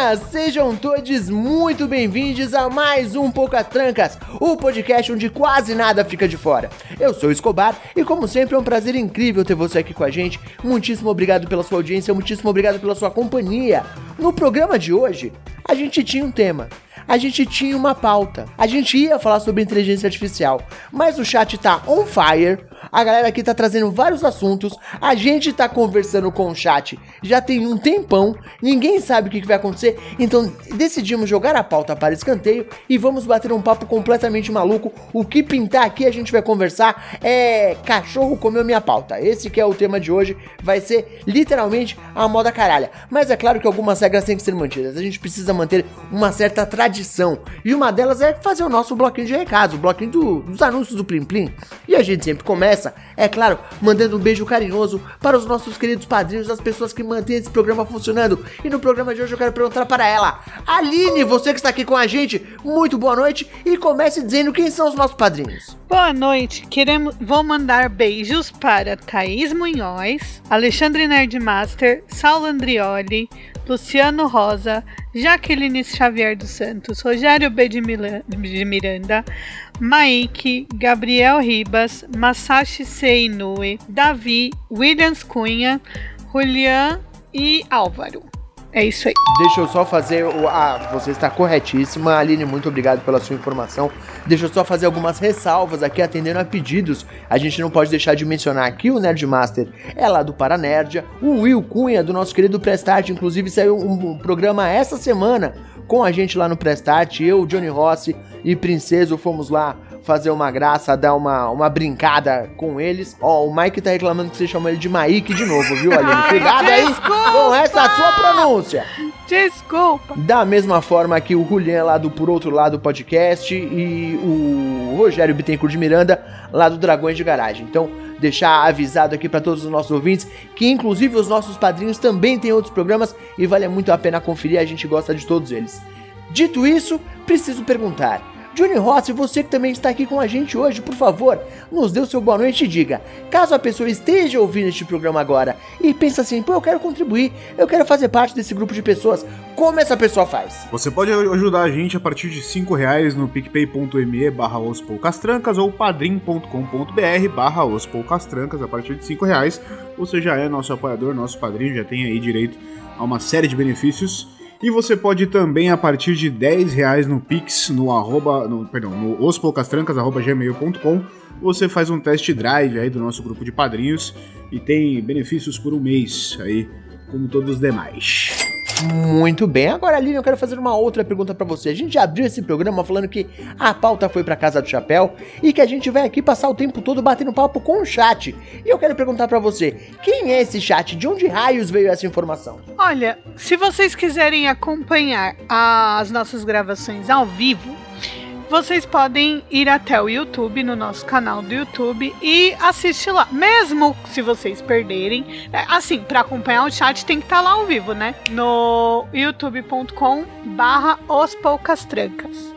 Pessoinhas! Sejam todos muito bem-vindos a mais um Poucas Trancas, o podcast onde quase nada fica de fora. Eu sou o Escobar e, como sempre, é um prazer incrível ter você aqui com a gente. Muitíssimo obrigado pela sua audiência, muitíssimo obrigado pela sua companhia. No programa de hoje, a gente tinha um tema. A gente tinha uma pauta. A gente ia falar sobre inteligência artificial, mas o chat tá on fire. A galera aqui tá trazendo vários assuntos. A gente tá conversando com o chat já tem um tempão. Ninguém sabe o que, vai acontecer. Então decidimos jogar a pauta para escanteio e vamos bater um papo completamente maluco. O que pintar aqui a gente vai conversar é cachorro comeu minha pauta. Esse que é o tema de hoje. Vai ser literalmente a moda caralha. Mas é claro que algumas regras têm que ser mantidas. A gente precisa manter uma certa tradição. E uma delas é fazer o nosso bloquinho de recados, o bloquinho do- dos anúncios do Plim Plim. E a gente sempre começa, é claro, mandando um beijo carinhoso para os nossos queridos padrinhos, as pessoas que mantêm esse programa funcionando. E no programa de hoje eu quero perguntar para ela, Aline, você que está aqui com a gente, muito boa noite e comece dizendo quem são os nossos padrinhos. Boa noite. Queremos, vou mandar beijos para Thaís Munhoz, Alexandre Nerdmaster, Saulo Andrioli, Luciano Rosa, Jaqueline Xavier dos Santos, Rogério B. de, Mila- de Miranda, Maike, Gabriel Ribas, Masashi C. Inoue, Davi, Williams Cunha, Julian e Álvaro. É isso aí. Deixa eu só fazer o. Ah, você está corretíssima, Aline, muito obrigado pela sua informação. Deixa eu só fazer algumas ressalvas aqui, atendendo a pedidos. A gente não pode deixar de mencionar aqui o Nerdmaster, é lá do Paranerdia, o Will Cunha, do nosso querido Prestart, inclusive saiu um programa essa semana com a gente lá no Prestart, eu, Johnny Rossi e Princeso fomos lá fazer uma graça, dar uma, uma brincada com eles. Ó, o Mike tá reclamando que você chamou ele de Maíque de novo, viu, Aline? Cuidado aí com essa sua pronúncia. Desculpa. Da mesma forma que o Julian lá do Por Outro Lado Podcast e o Rogério Bittencourt de Miranda lá do Dragões de Garagem. Então, deixar avisado aqui para todos os nossos ouvintes que inclusive os nossos padrinhos também têm outros programas e vale muito a pena conferir, a gente gosta de todos eles. Dito isso, preciso perguntar. Johnny Rossi, você que também está aqui com a gente hoje, por favor, nos dê o seu boa noite e diga. Caso a pessoa esteja ouvindo este programa agora e pensa assim, pô, eu quero contribuir, eu quero fazer parte desse grupo de pessoas, como essa pessoa faz? Você pode ajudar a gente a partir de 5 reais no picpay.me barra os ou padrim.com.br barra os a partir de 5 reais. Você já é nosso apoiador, nosso padrinho, já tem aí direito a uma série de benefícios. E você pode também, a partir de 10 reais no Pix, no arroba, no, perdão, no ospoucastrancas, arroba gmail.com, você faz um test drive aí do nosso grupo de padrinhos e tem benefícios por um mês aí, como todos os demais. Muito bem, agora Aline, eu quero fazer uma outra pergunta pra você. A gente já abriu esse programa falando que a pauta foi pra Casa do Chapéu e que a gente vai aqui passar o tempo todo batendo papo com o chat. E eu quero perguntar pra você, quem é esse chat? De onde raios veio essa informação? Olha, se vocês quiserem acompanhar as nossas gravações ao vivo, vocês podem ir até o YouTube, no nosso canal do YouTube, e assistir lá. Mesmo se vocês perderem, é, assim, para acompanhar o chat tem que estar lá ao vivo, né? No youtube.com barra os poucas trancas.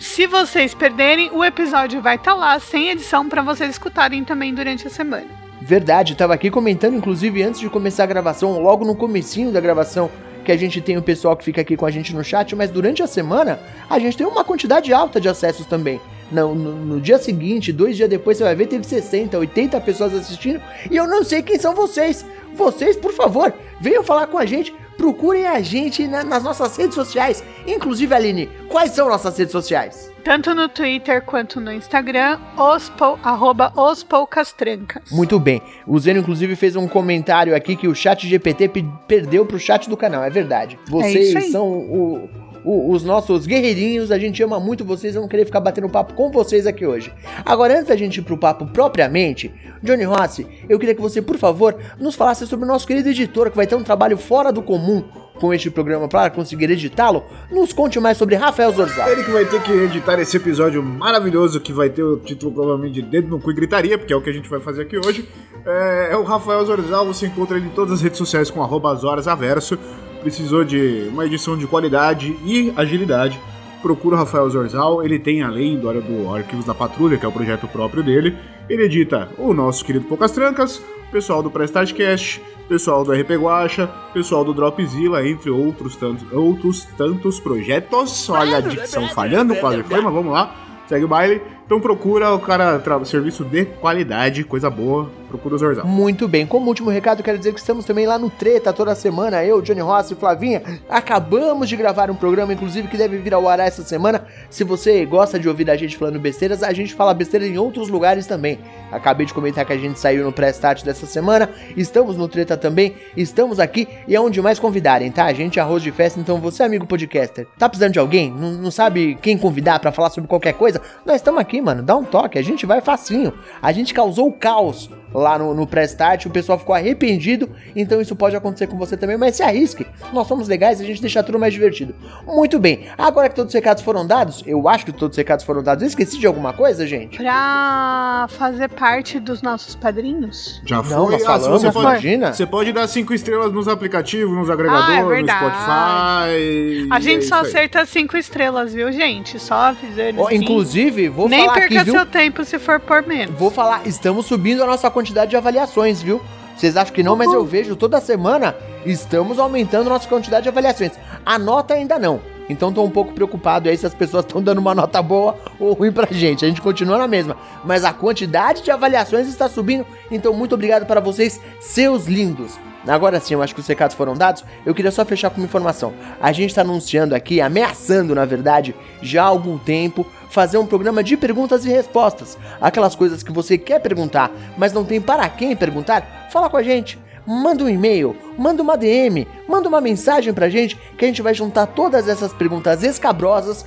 Se vocês perderem, o episódio vai estar lá, sem edição, para vocês escutarem também durante a semana. Verdade, tava aqui comentando, inclusive, antes de começar a gravação, logo no comecinho da gravação, que a gente tem o pessoal que fica aqui com a gente no chat, mas durante a semana a gente tem uma quantidade alta de acessos também. No, no, no dia seguinte, dois dias depois, você vai ver, teve 60, 80 pessoas assistindo, e eu não sei quem são vocês. Vocês, por favor, venham falar com a gente, procurem a gente na- nas nossas redes sociais. Inclusive, Aline, quais são nossas redes sociais? Tanto no Twitter quanto no Instagram, os pou, arroba os poucas trancas. Muito bem. O Zeno, inclusive, fez um comentário aqui que o chat GPT pe- perdeu pro chat do canal. É verdade. Vocês isso aí. são o- o- os nossos guerreirinhos. A gente ama muito vocês. Vamos querer ficar batendo papo com vocês aqui hoje. Agora, antes da gente ir pro papo propriamente, Johnny Rossi, eu queria que você, por favor, nos falasse sobre o nosso querido editor, que vai ter um trabalho fora do comum com este programa para conseguir editá-lo, nos conte mais sobre Rafael Zorzal. Ele que vai ter que editar esse episódio maravilhoso que vai ter o título provavelmente de Dedo no Cu e Gritaria, porque é o que a gente vai fazer aqui hoje. É, é o Rafael Zorzal, você encontra ele em todas as redes sociais com arroba Averso. Precisou de uma edição de qualidade e agilidade. Procura o Rafael Zorzal, ele tem além do, do Arquivos da Patrulha, que é o projeto próprio dele, ele edita o nosso querido Poucas Trancas, pessoal do Prestartcast, pessoal do RP Guacha, pessoal do Dropzilla, entre outros tantos, outros tantos projetos. Olha a dicção falhando, quase foi, mas vamos lá, segue o baile. Então procura o cara, serviço de qualidade, coisa boa, procura o Zorzal. Muito bem, como último recado, quero dizer que estamos também lá no Treta toda semana, eu, Johnny Rossi e Flavinha, acabamos de gravar um programa, inclusive, que deve vir ao ar essa semana. Se você gosta de ouvir a gente falando besteiras, a gente fala besteira em outros lugares também. Acabei de comentar que a gente saiu no pré-start dessa semana, estamos no Treta também, estamos aqui e é onde mais convidarem, tá? A gente é arroz de festa, então você, amigo podcaster, tá precisando de alguém? Não, não sabe quem convidar para falar sobre qualquer coisa? Nós estamos aqui, mano, dá um toque, a gente vai facinho. A gente causou o caos lá no, no pré-start, o pessoal ficou arrependido, então isso pode acontecer com você também, mas se arrisque. Nós somos legais, a gente deixa tudo mais divertido. Muito bem, agora que todos os recados foram dados, eu acho que todos os recados foram dados, eu esqueci de alguma coisa, gente? Pra fazer parte dos nossos padrinhos? Já foi, Não, nós ah, falamos, você, pode, imagina. você pode dar cinco estrelas nos aplicativos, nos agregadores, Ah, é no verdade. Spotify. A e gente é só acerta cinco estrelas, viu, gente? Só avisando. Assim. inclusive, vou Nem falar perca aqui, viu? seu tempo se for por menos. Vou falar, estamos subindo a nossa quantidade de avaliações, viu? Vocês acham que não, mas eu vejo toda semana estamos aumentando nossa quantidade de avaliações. A nota ainda não. Então tô um pouco preocupado aí se as pessoas estão dando uma nota boa ou ruim pra gente. A gente continua na mesma. Mas a quantidade de avaliações está subindo. Então muito obrigado para vocês, seus lindos. Agora sim, eu acho que os recados foram dados. Eu queria só fechar com uma informação. A gente está anunciando aqui, ameaçando na verdade, já há algum tempo, fazer um programa de perguntas e respostas. Aquelas coisas que você quer perguntar, mas não tem para quem perguntar, fala com a gente. Manda um e-mail, manda uma DM, manda uma mensagem pra gente que a gente vai juntar todas essas perguntas escabrosas,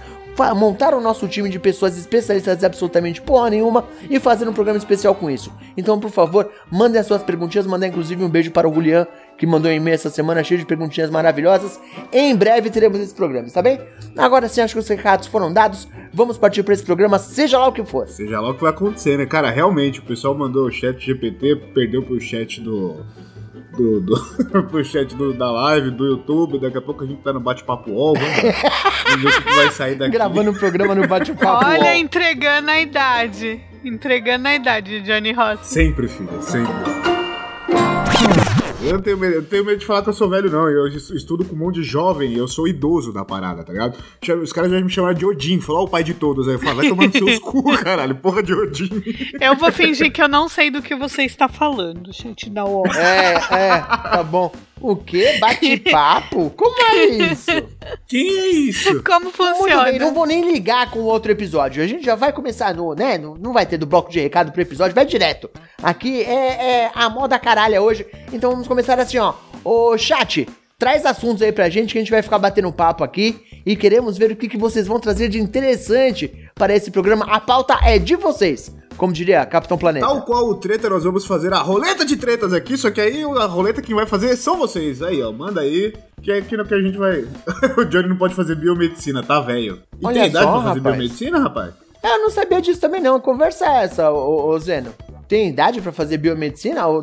montar o nosso time de pessoas especialistas absolutamente porra nenhuma e fazer um programa especial com isso. Então, por favor, mandem as suas perguntinhas, mandar inclusive um beijo para o Julian, que mandou um e-mail essa semana cheio de perguntinhas maravilhosas. Em breve teremos esse programa, tá bem? Agora sim, acho que os recados foram dados. Vamos partir para esse programa, seja lá o que for. Seja lá o que vai acontecer, né? Cara, realmente, o pessoal mandou o chat GPT, perdeu pro chat do. Do, do, pro chat do- da live, do YouTube, daqui a pouco a gente tá no bate-papo UOL, vamos ver, o que que vai sair daqui. Gravando um programa no bate-papo. Olha, UOL. entregando a idade. Entregando a idade, Johnny Ross. Sempre, filha, sempre. Eu não tenho medo, eu tenho medo de falar que eu sou velho, não. Eu es- estudo com um monte de jovem e eu sou idoso da parada, tá ligado? Os caras já me chamaram de Odin, falou, ó, o pai de todos. Aí eu falo, vai tomar no seus cu, caralho, porra de Odin. Eu vou fingir que eu não sei do que você está falando, gente da UOL. É, é, tá bom. O quê? Bate-papo? Como é isso? Quem é isso? Como Muito bem, funciona? não vou nem ligar com outro episódio. A gente já vai começar no, né? Não, não vai ter do bloco de recado pro episódio, vai direto. Aqui é, é a moda caralha hoje. Então vamos começar assim, ó. Ô, chat, traz assuntos aí pra gente que a gente vai ficar batendo papo aqui. E queremos ver o que, que vocês vão trazer de interessante para esse programa. A pauta é de vocês. Como diria Capitão Planeta. Tal qual o treta, nós vamos fazer a roleta de tretas aqui, só que aí a roleta quem vai fazer são vocês. Aí, ó, manda aí, que é aqui no que a gente vai... o Johnny não pode fazer biomedicina, tá, velho? E Olha tem idade só, pra fazer rapaz. biomedicina, rapaz? Eu não sabia disso também não. Conversa é essa, ô, ô, Zeno. Tem idade pra fazer biomedicina? Ou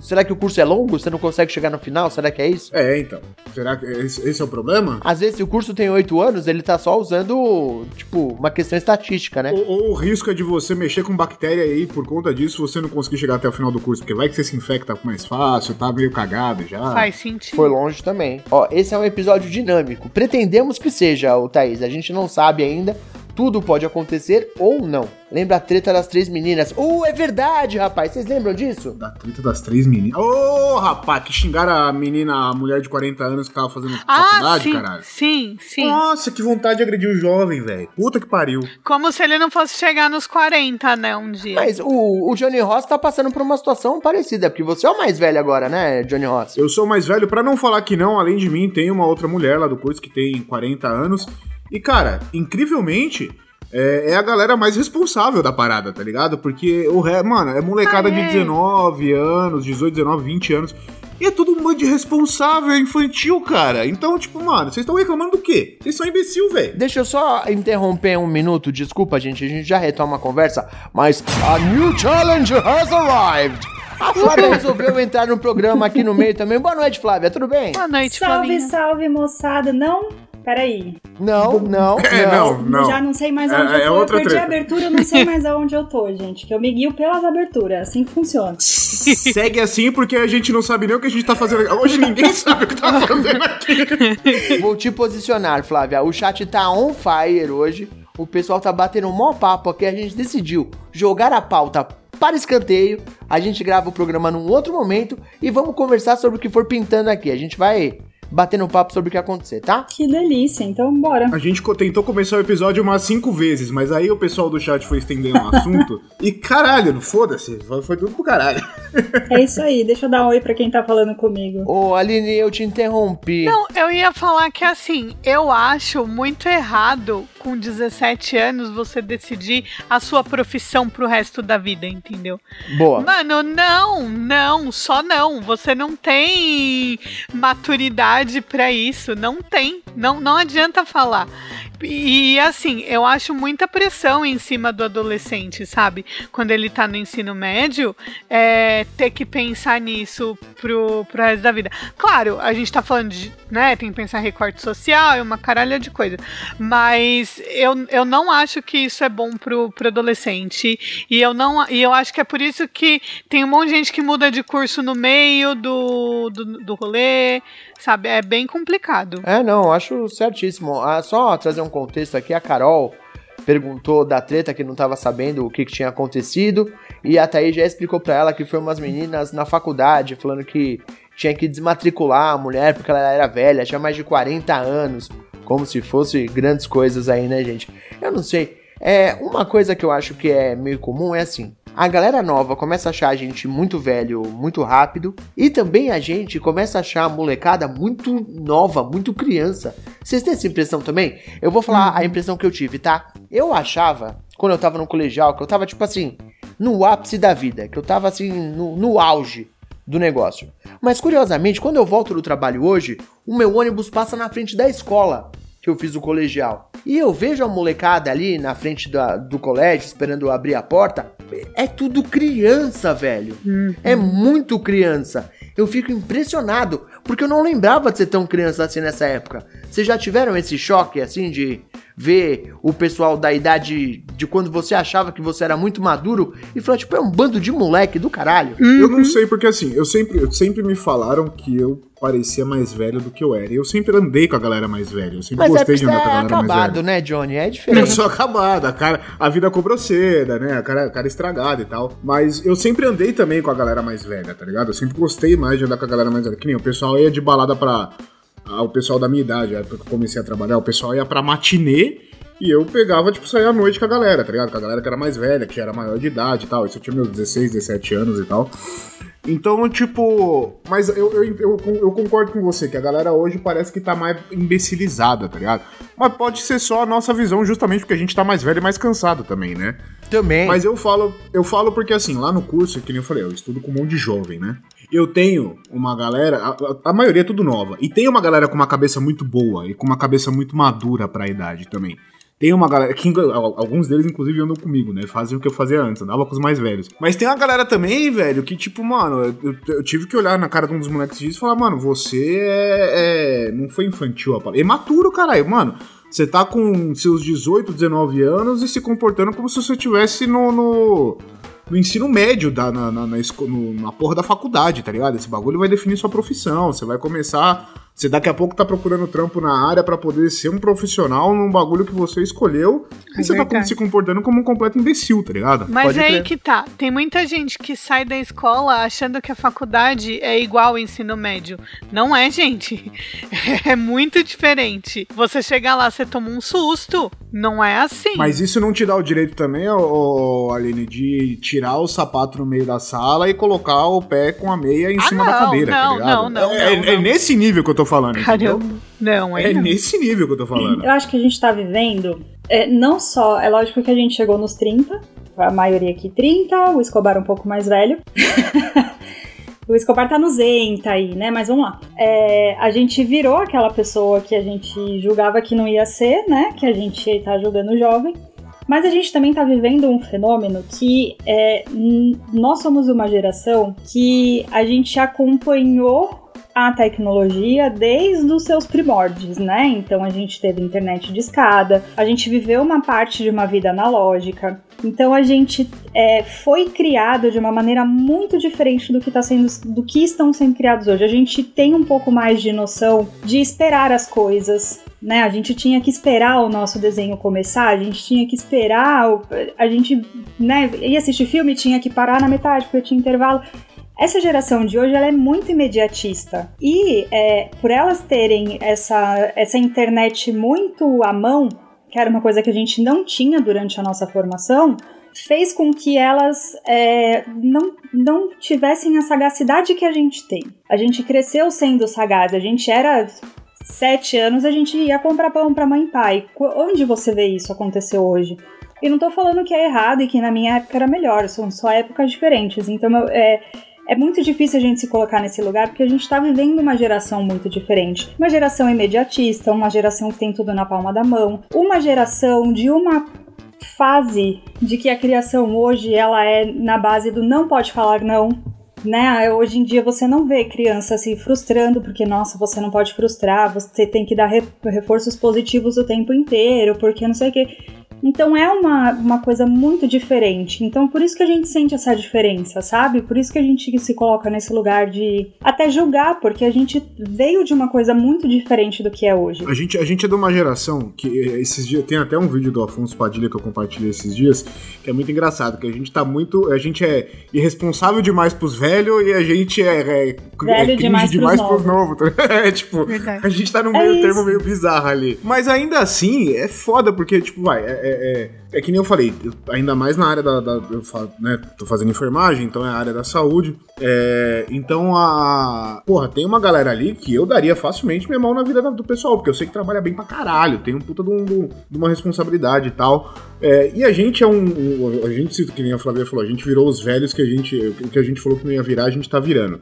será, que o curso é longo? Você não consegue chegar no final? Será que é isso? É, então. Será que esse, esse é o problema? Às vezes, se o curso tem 8 anos, ele tá só usando, tipo, uma questão estatística, né? Ou, ou o risco é de você mexer com bactéria aí, por conta disso, você não conseguir chegar até o final do curso, porque vai que você se infecta mais fácil, tá meio cagado já. Faz sentido. Foi longe também. Ó, esse é um episódio dinâmico. Pretendemos que seja, o Thaís. A gente não sabe ainda. Tudo pode acontecer ou não. Lembra a treta das três meninas? Uh, é verdade, rapaz. Vocês lembram disso? Da treta das três meninas. Ô, rapaz, que xingaram a menina, a mulher de 40 anos que tava fazendo Ah, faculdade, sim, caralho. sim, sim. Nossa, que vontade de agredir o jovem, velho. Puta que pariu. Como se ele não fosse chegar nos 40, né, um dia. Mas o, o Johnny Ross tá passando por uma situação parecida, porque você é o mais velho agora, né, Johnny Ross? Eu sou o mais velho, pra não falar que não, além de mim, tem uma outra mulher lá do curso que tem 40 anos. E, cara, incrivelmente, é, é a galera mais responsável da parada, tá ligado? Porque o ré, mano, é molecada Ah, de é? 19 anos, 18, 19, 20 anos. E é tudo um bando de responsável infantil, cara. Então, tipo, mano, vocês estão reclamando do quê? Vocês são imbecil, velho. Deixa eu só interromper um minuto, desculpa, gente, a gente já retoma a conversa, mas a new challenge has arrived. A Flávia resolveu entrar no programa aqui no meio também. Boa noite, Flávia, tudo bem? Boa noite, Salve, Flavinha. salve, moçada. Não, peraí. Não, não, É, não. não. Já não sei mais É- aonde é eu tô. outra eu perdi treta. a abertura, eu não sei mais aonde eu tô, gente. Que eu me guio pelas aberturas. Assim que funciona. Segue assim porque a gente não sabe nem o que a gente tá fazendo. aqui. Hoje ninguém sabe o que tá fazendo aqui. Vou te posicionar, Flávia. O chat tá on fire hoje. O pessoal tá batendo um mó papo aqui. A gente decidiu jogar a pauta para escanteio. A gente grava o programa num outro momento e vamos conversar sobre o que for pintando aqui. A gente vai batendo um papo sobre o que acontecer, tá? Que delícia. Então, bora. A gente tentou começar o episódio umas cinco vezes, mas aí o pessoal do chat foi estendendo o assunto. e caralho, foda-se, foi- foi tudo pro caralho. É isso aí. Deixa eu dar um oi pra quem tá falando comigo. Ô, Aline, eu te interrompi. Não, eu ia falar que assim, eu acho muito errado com 17 anos você decidir a sua profissão pro resto da vida, entendeu? Boa. Mano, não, não, só não. Você não tem maturidade pra isso, não tem. Não, não adianta falar. E assim, eu acho muita pressão em cima do adolescente, sabe? Quando ele tá no ensino médio, é, ter que pensar nisso pro, pro resto da vida. Claro, a gente tá falando de, né, tem que pensar em recorte social e uma caralha de coisa. Mas eu, eu não acho que isso é bom pro, pro adolescente. E eu não e eu acho que é por isso que tem um monte de gente que muda de curso no meio do, do, do rolê, sabe? É bem complicado. É, não, acho certíssimo. Ah, só trazer um contexto aqui, a Carol perguntou da treta que não tava sabendo o que, que tinha acontecido, e a Thaís já explicou pra ela que foi umas meninas na faculdade falando que tinha que desmatricular a mulher porque ela era velha, tinha mais de 40 anos, como se fosse grandes coisas aí, né, gente? Eu não sei. É, uma coisa que eu acho que é meio comum é assim, a galera nova começa a achar a gente muito velho muito rápido. E também a gente começa a achar a molecada muito nova, muito criança. Vocês têm essa impressão também? Eu vou falar a impressão que eu tive, tá? Eu achava, quando eu tava no colegial, que eu tava tipo assim, no ápice da vida, que eu tava assim, no, no auge do negócio. Mas curiosamente, quando eu volto do trabalho hoje, o meu ônibus passa na frente da escola que eu fiz o colegial. E eu vejo a molecada ali na frente da- do colégio, esperando eu abrir a porta. É tudo criança, velho. É muito criança. Eu fico impressionado, porque eu não lembrava de ser tão criança assim nessa época. Vocês já tiveram esse choque, assim, de ver o pessoal da idade de quando você achava que você era muito maduro e falar, tipo, é um bando de moleque do caralho? Eu não sei, porque assim, eu sempre, eu sempre me falaram que eu parecia mais velho do que eu era. E eu sempre andei com a galera mais velha. Eu sempre Mas é gostei porque de andar com a é galera mais velha. acabado, né, Johnny? É Eu diferente. sou acabada, a, cara, a vida cobrou cedo, né? A cara, a cara estragada e tal. Mas eu sempre andei também com a galera mais velha, tá ligado? Eu sempre gostei mais de andar com a galera mais velha. Que nem o pessoal ia de balada pra. O pessoal da minha idade, a época que eu comecei a trabalhar, o pessoal ia pra matinê e eu pegava, tipo, sair à noite com a galera, tá ligado? Com a galera que era mais velha, que era maior de idade e tal. Isso eu tinha meus 16, 17 anos e tal. Então, tipo. Mas eu, eu, eu, eu concordo com você, que a galera hoje parece que tá mais imbecilizada, tá ligado? Mas pode ser só a nossa visão, justamente porque a gente tá mais velho e mais cansado também, né? Também. Mas eu falo, eu falo porque assim, lá no curso, que nem eu falei, eu estudo com um monte de jovem, né? Eu tenho uma galera, a, a- a maioria é tudo nova, e tem uma galera com uma cabeça muito boa e com uma cabeça muito madura pra idade também. Tem uma galera, que alguns deles inclusive andam comigo, né? Fazem o que eu fazia antes, andava com os mais velhos. Mas tem uma galera também, velho, que tipo, mano, eu, eu- tive que olhar na cara de um dos moleques disso e falar, mano, você é, é- não foi infantil a palavra. É maturo, caralho, mano. Você tá com seus 18, 19 anos e se comportando como se você estivesse no, no, no ensino médio, da, na, na, na, na porra da faculdade, tá ligado? Esse bagulho vai definir sua profissão. Você vai começar. Você daqui a pouco tá procurando trampo na área pra poder ser um profissional num bagulho que você escolheu. É e você tá verdade. se comportando como um completo imbecil, tá ligado? Mas Pode é aí que tá. Tem muita gente que sai da escola achando que a faculdade é igual ao ensino médio. Não é, gente. É muito diferente. Você chegar lá, você toma um susto. Não é assim. Mas isso não te dá o direito também, ô, ô, Aline, de tirar o sapato no meio da sala e colocar o pé com a meia em Ah, cima da não, cadeira, tá não, ligado? não, não, é, não, é não. nesse nível que eu tô falando, entendeu? Não, é, É não. nesse nível que eu tô falando. Eu acho que a gente tá vivendo, é, não só, é lógico que a gente chegou nos 30, a maioria aqui 30, o Escobar um pouco mais velho. O Escobar tá no Zen, tá aí, né? Mas vamos lá. É, a gente virou aquela pessoa que a gente julgava que não ia ser, né? Que a gente tá julgando jovem. Mas a gente também está vivendo um fenômeno que é, nós somos uma geração que a gente acompanhou a tecnologia desde os seus primórdios, né? Então a gente teve internet de escada, a gente viveu uma parte de uma vida analógica. Então a gente é, foi criado de uma maneira muito diferente do que está sendo, do que estão sendo criados hoje. A gente tem um pouco mais de noção de esperar as coisas, né? A gente tinha que esperar o nosso desenho começar, a gente tinha que esperar, a gente, né, ia assistir filme, tinha que parar na metade porque tinha intervalo. Essa geração de hoje ela é muito imediatista e é, por elas terem essa, essa internet muito à mão, que era uma coisa que a gente não tinha durante a nossa formação, fez com que elas é, não, não tivessem a sagacidade que a gente tem. A gente cresceu sendo sagaz, a gente era sete anos a gente ia comprar pão para mãe e pai. Onde você vê isso acontecer hoje? E não tô falando que é errado e que na minha época era melhor, são só épocas diferentes. Então é, é muito difícil a gente se colocar nesse lugar porque a gente está vivendo uma geração muito diferente. Uma geração imediatista, uma geração que tem tudo na palma da mão, uma geração de uma fase de que a criação hoje ela é na base do não pode falar não, né? Hoje em dia você não vê criança se frustrando porque, nossa, você não pode frustrar, você tem que dar reforços positivos o tempo inteiro, porque não sei o que. Então é uma, uma coisa muito diferente. Então por isso que a gente sente essa diferença, sabe? Por isso que a gente se coloca nesse lugar de até julgar, porque a gente veio de uma coisa muito diferente do que é hoje. A gente, a gente é de uma geração que esses dias tem até um vídeo do Afonso Padilha que eu compartilhei esses dias, que é muito engraçado, que a gente tá muito, a gente é irresponsável demais pros velhos e a gente é, é, Velho é demais, demais pros novos. Tá? é tipo, Verdade. a gente tá num É meio isso. termo meio bizarro ali. Mas ainda assim, é foda porque tipo, vai, é, é, é, é que nem eu falei, ainda mais na área da, da- eu falo, né, tô fazendo enfermagem, então é a área da saúde. É, então a. Porra, tem uma galera ali que eu daria facilmente minha mão na vida da- do pessoal, porque eu sei que trabalha bem pra caralho, tem um puta de, um- de uma responsabilidade e tal. É, e a gente é um. um- A gente, que nem a Flavia falou, a gente virou os velhos que a gente. O que a gente falou que não ia virar, a gente tá virando.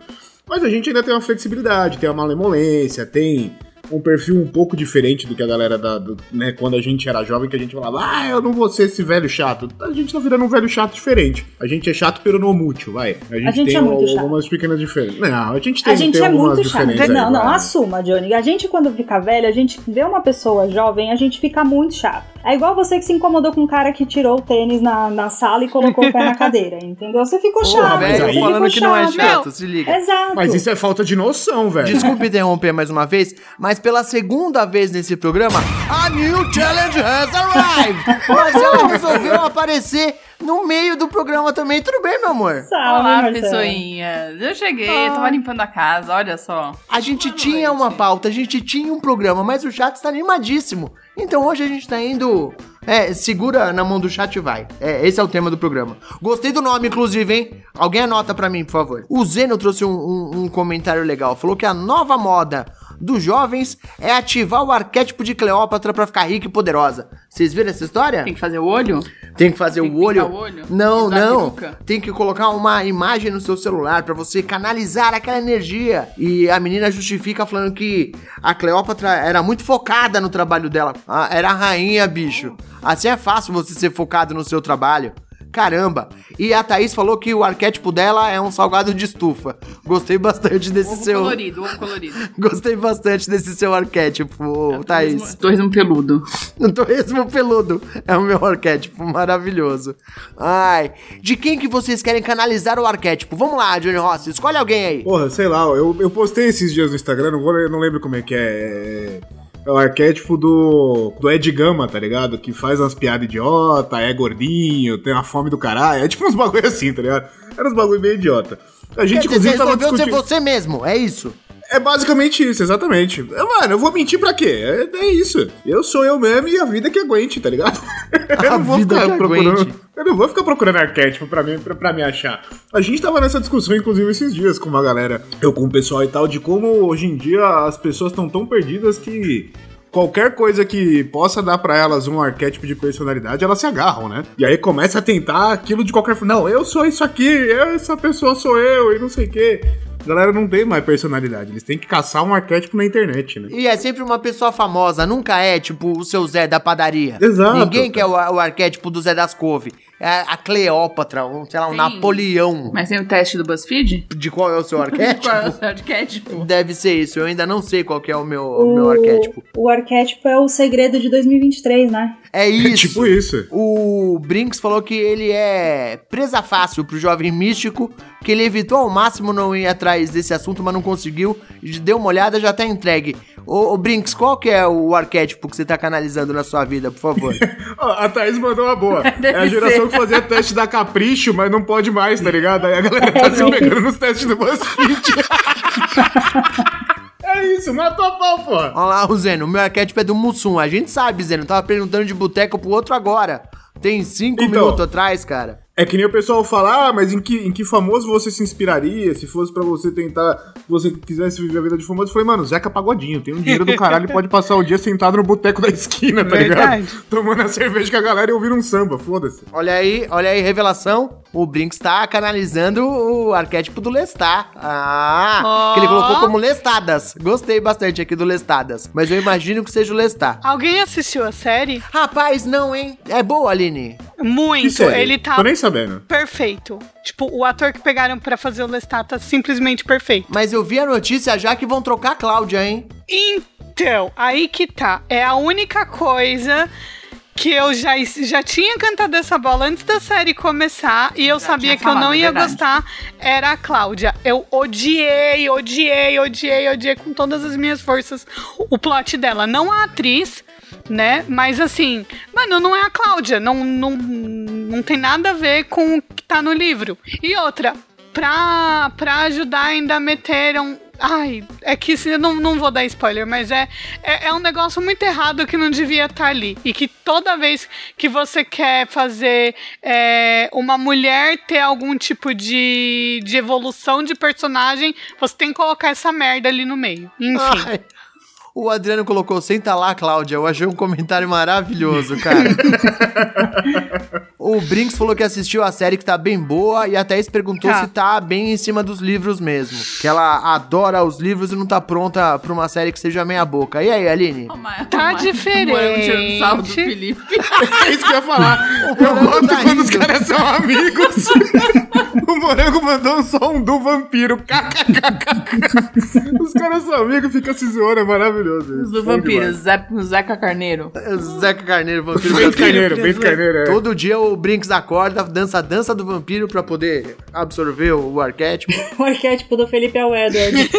Mas a gente ainda tem uma flexibilidade, tem uma malemolência, tem um perfil um pouco diferente do que a galera da. do- né, quando a gente era jovem, que a gente falava, ah, eu não vou ser esse velho chato. A gente tá virando um velho chato diferente. A gente é chato pelo não mútil, vai. A gente, gente tem é muito al- chato. algumas pequenas diferenças. Não, a gente tem, A gente tem é algumas muito chato. Não, aí, não, vai. assuma, Johnny. A gente, quando fica velho, a gente vê uma pessoa jovem, a gente fica muito chato. É igual você que se incomodou com um cara que tirou o tênis na, na sala e colocou o pé na cadeira, entendeu? Você ficou Porra, chato. mas velho, falando ficou que não é chato. chato, se liga. Exato. Mas isso é falta de noção, velho. Desculpe interromper mais uma vez, mas pela segunda vez nesse programa, a New Challenge has arrived! Mas ela resolveu aparecer no meio do programa também. Tudo bem, meu amor? Salve, Olá, Marcelo. pessoinhas. Eu cheguei, tava limpando a casa, olha só. A gente Boa tinha noite. uma pauta, a gente tinha um programa, mas o chat está animadíssimo. Então hoje a gente tá indo. É, segura na mão do chat e vai. É, esse é o tema do programa. Gostei do nome, inclusive, hein? Alguém anota pra mim, por favor. O Zeno trouxe um, um- um comentário legal. Falou que a nova moda dos jovens é ativar o arquétipo de Cleópatra pra ficar rica e poderosa. Vocês viram essa história? Tem que fazer o olho? Tem que fazer Tem o que olho. o olho? Não, não. Tem que colocar uma imagem no seu celular pra você canalizar aquela energia. E a menina justifica falando que a Cleópatra era muito focada no trabalho dela. Ah, Era a rainha, bicho. Assim é fácil você ser focado no seu trabalho. Caramba! E a Thaís falou que o arquétipo dela é um salgado de estufa. Gostei bastante desse Ovo seu. colorido, ovo colorido. Gostei bastante desse seu arquétipo, Thaís. Torresmo peludo. Um torresmo peludo é o meu arquétipo maravilhoso. Ai, de quem que vocês querem canalizar o arquétipo? Vamos lá, Johnny Rossi, escolhe alguém aí. Porra, sei lá, eu, eu postei esses dias no Instagram, não, vou, não lembro como é que é. É o arquétipo do, do Ed Gama, tá ligado? Que faz umas piadas idiota, é gordinho, tem uma fome do caralho. É tipo uns bagulho assim, tá ligado? Era uns bagulho meio idiota. A gente, Quer dizer, você inclusive, tava resolveu ser discutindo... você mesmo, é isso. É basicamente isso, exatamente. É, Mano, eu vou mentir pra quê? É, é isso. Eu sou eu mesmo e a vida que aguente, tá ligado? eu A não vou vida ficar que procurando. aguente. Eu não vou ficar procurando arquétipo pra, mim, pra, pra me achar. A gente tava nessa discussão, inclusive, esses dias com uma galera, eu com o pessoal e tal, de como hoje em dia as pessoas estão tão perdidas que. Qualquer coisa que possa dar pra elas um arquétipo de personalidade, elas se agarram, né? E aí começa a tentar aquilo de qualquer forma. Não, eu sou isso aqui, essa pessoa sou eu, e não sei o quê. A galera não tem mais personalidade. Eles têm que caçar um arquétipo na internet, né? E é sempre uma pessoa famosa, nunca é tipo o seu Zé da padaria. Exato, Ninguém quer cara. o, o arquétipo do Zé das Couve. É a Cleópatra, um, sei lá, um Sim. Napoleão. Mas tem o teste do BuzzFeed? De qual é o seu arquétipo? Qual é o seu arquétipo? Deve ser isso, eu ainda não sei qual que é o meu, o meu arquétipo. O arquétipo é o segredo de 2023, né? É isso. tipo isso. O Brinks falou que ele é presa fácil pro jovem místico, que ele evitou ao máximo não ir atrás desse assunto, mas não conseguiu. Deu uma olhada, já tá entregue. Ô, ô Brinks, qual que é o arquétipo que você tá canalizando na sua vida, por favor? A Thaís mandou uma boa. É a geração. Que fazia teste da Capricho, mas não pode mais, tá ligado? Aí a galera tá se pegando nos testes do BuzzFeed. é isso, matou a pau, pô. Olha lá, o Zeno, o meu arquétipo é do Mussum. A gente sabe, Zeno, tava perguntando de boteco pro outro agora. Tem cinco Então. minutos atrás, cara. É que nem o pessoal fala, ah, mas em que, em que famoso você se inspiraria? Se fosse pra você tentar, se você quisesse viver a vida de famoso, eu falei, mano, Zeca Pagodinho, tem um dinheiro do caralho e pode passar o dia sentado no boteco da esquina, tá Verdade. ligado? Tomando a cerveja com a galera e ouvindo um samba, foda-se. Olha aí, olha aí, revelação. O Brinks tá canalizando o arquétipo do Lestar. Ah, Ó. que ele colocou como Lestadas. Gostei bastante aqui do Lestadas. Mas eu imagino que seja o Lestar. Alguém assistiu a série? Rapaz, não, hein? É boa, Aline. Que Muito. série? Ele tá sabendo. perfeito. Tipo, o ator que pegaram pra fazer o Lestat tá simplesmente perfeito. Mas eu vi a notícia já que vão trocar a Cláudia, hein? Então, aí que tá. É a única coisa que eu já, já tinha cantado essa bola antes da série começar e eu Já sabia que eu não falado, ia verdade. gostar. Era a Cláudia. Eu odiei, odiei, odiei, odiei com todas as minhas forças o plot dela. Não a atriz, né? Mas assim, mano, não é a Cláudia. Não, não, não tem nada a ver com o que tá no livro. E outra, pra, pra ajudar ainda meteram. Ai, é que eu não, não vou dar spoiler, mas é, é, é um negócio muito errado que não devia estar ali. E que toda vez que você quer fazer é, uma mulher ter algum tipo de, de evolução de personagem, você tem que colocar essa merda ali no meio. Enfim. Ai, o Adriano colocou, senta lá, Cláudia. Eu achei um comentário maravilhoso, cara. o Brinks falou que assistiu a série que tá bem boa e a Thaís perguntou Tá. se tá bem em cima dos livros mesmo. Que ela adora os livros e não tá pronta pra uma série que seja meia boca. E aí, Aline? Oh, my- Tá oh, diferente. Tirando sarro do Felipe. É isso que eu ia falar. Eu Morango gosto tá quando os caras são amigos. o Morango mandou só um do vampiro. Os caras são amigos e ficam se zoando, é maravilhoso. Os isso. do vampiro. Zé, Zeca Carneiro. Zeca Carneiro, vampiro Bento. Carneiro, Bento Carneiro, é. Todo dia o Brinks acorda, dança a dança do vampiro pra poder absorver o, o arquétipo. O arquétipo do Felipe é o Edward.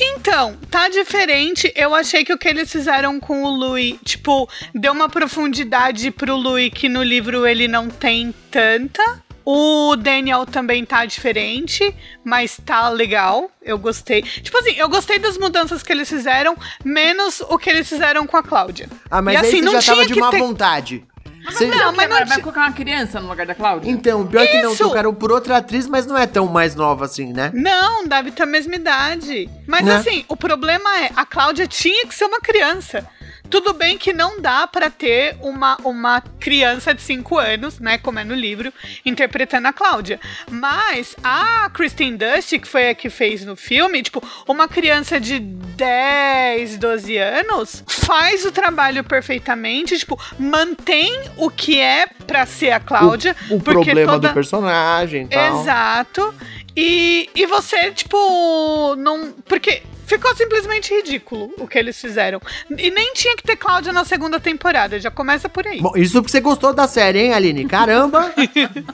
Então, tá diferente. Eu achei que o que eles fizeram com o Louis, tipo, deu uma profundidade pro Louis que no livro ele não tem tanta. O Daniel também tá diferente, mas tá legal. Eu gostei. Tipo assim, eu gostei das mudanças que eles fizeram, menos o que eles fizeram com a Cláudia. Ah, mas E aí assim, você não já tava tinha de que má ter- vontade. Você- Não, mas não vai, colocar uma criança no lugar da Cláudia? Então, pior que não, Isso! trocaram por outra atriz, mas não é tão mais nova assim, né? Não, deve ter a mesma idade. Mas Né? assim, o problema é, a Cláudia tinha que ser uma criança. Tudo bem que não dá pra ter uma, uma criança de 5 anos, né, como é no livro, interpretando a Cláudia. Mas a Kristen Dust, que foi a que fez no filme, tipo, uma criança de 10, 12 anos, faz o trabalho perfeitamente, tipo, mantém o que é pra ser a Cláudia. O, o problema toda... do personagem e tal. Exato. E, e você, tipo, não. Porque ficou simplesmente ridículo o que eles fizeram. E nem tinha que ter Cláudia na segunda temporada, já começa por aí. Bom, isso porque você gostou da série, hein, Aline? Caramba!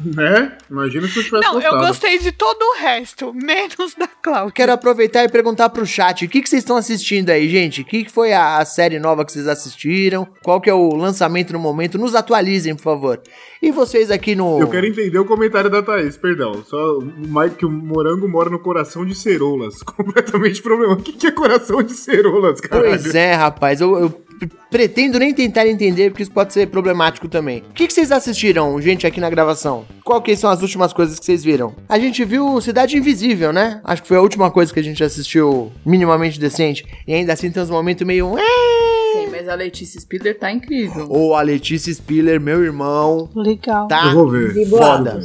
Né? Imagina se eu tivesse Não, eu gostado. gostei de todo o resto, menos da Cláudia. Quero aproveitar e perguntar pro chat, o que, que vocês estão assistindo aí, gente? O que, que foi a, a série nova que vocês assistiram? Qual que é o lançamento no momento? Nos atualizem, por favor. E vocês aqui no... Eu quero entender o comentário da Thaís, perdão. Só o Mike, que o morango mora no coração de ceroulas. Completamente problema. O que, que é coração de ceroulas, cara? Pois é, rapaz, eu, eu pretendo nem tentar entender, porque isso pode ser problemático também. O que, que vocês assistiram, gente, aqui na gravação? Qual que são as últimas coisas que vocês viram? A gente viu Cidade Invisível, né? Acho que foi a última coisa que a gente assistiu minimamente decente. E ainda assim tem uns momentos meio... Sim, mas a Letícia Spiller tá incrível. Ou a Letícia Spiller, meu irmão, Legal. tá Eu vou ver. Vi foda.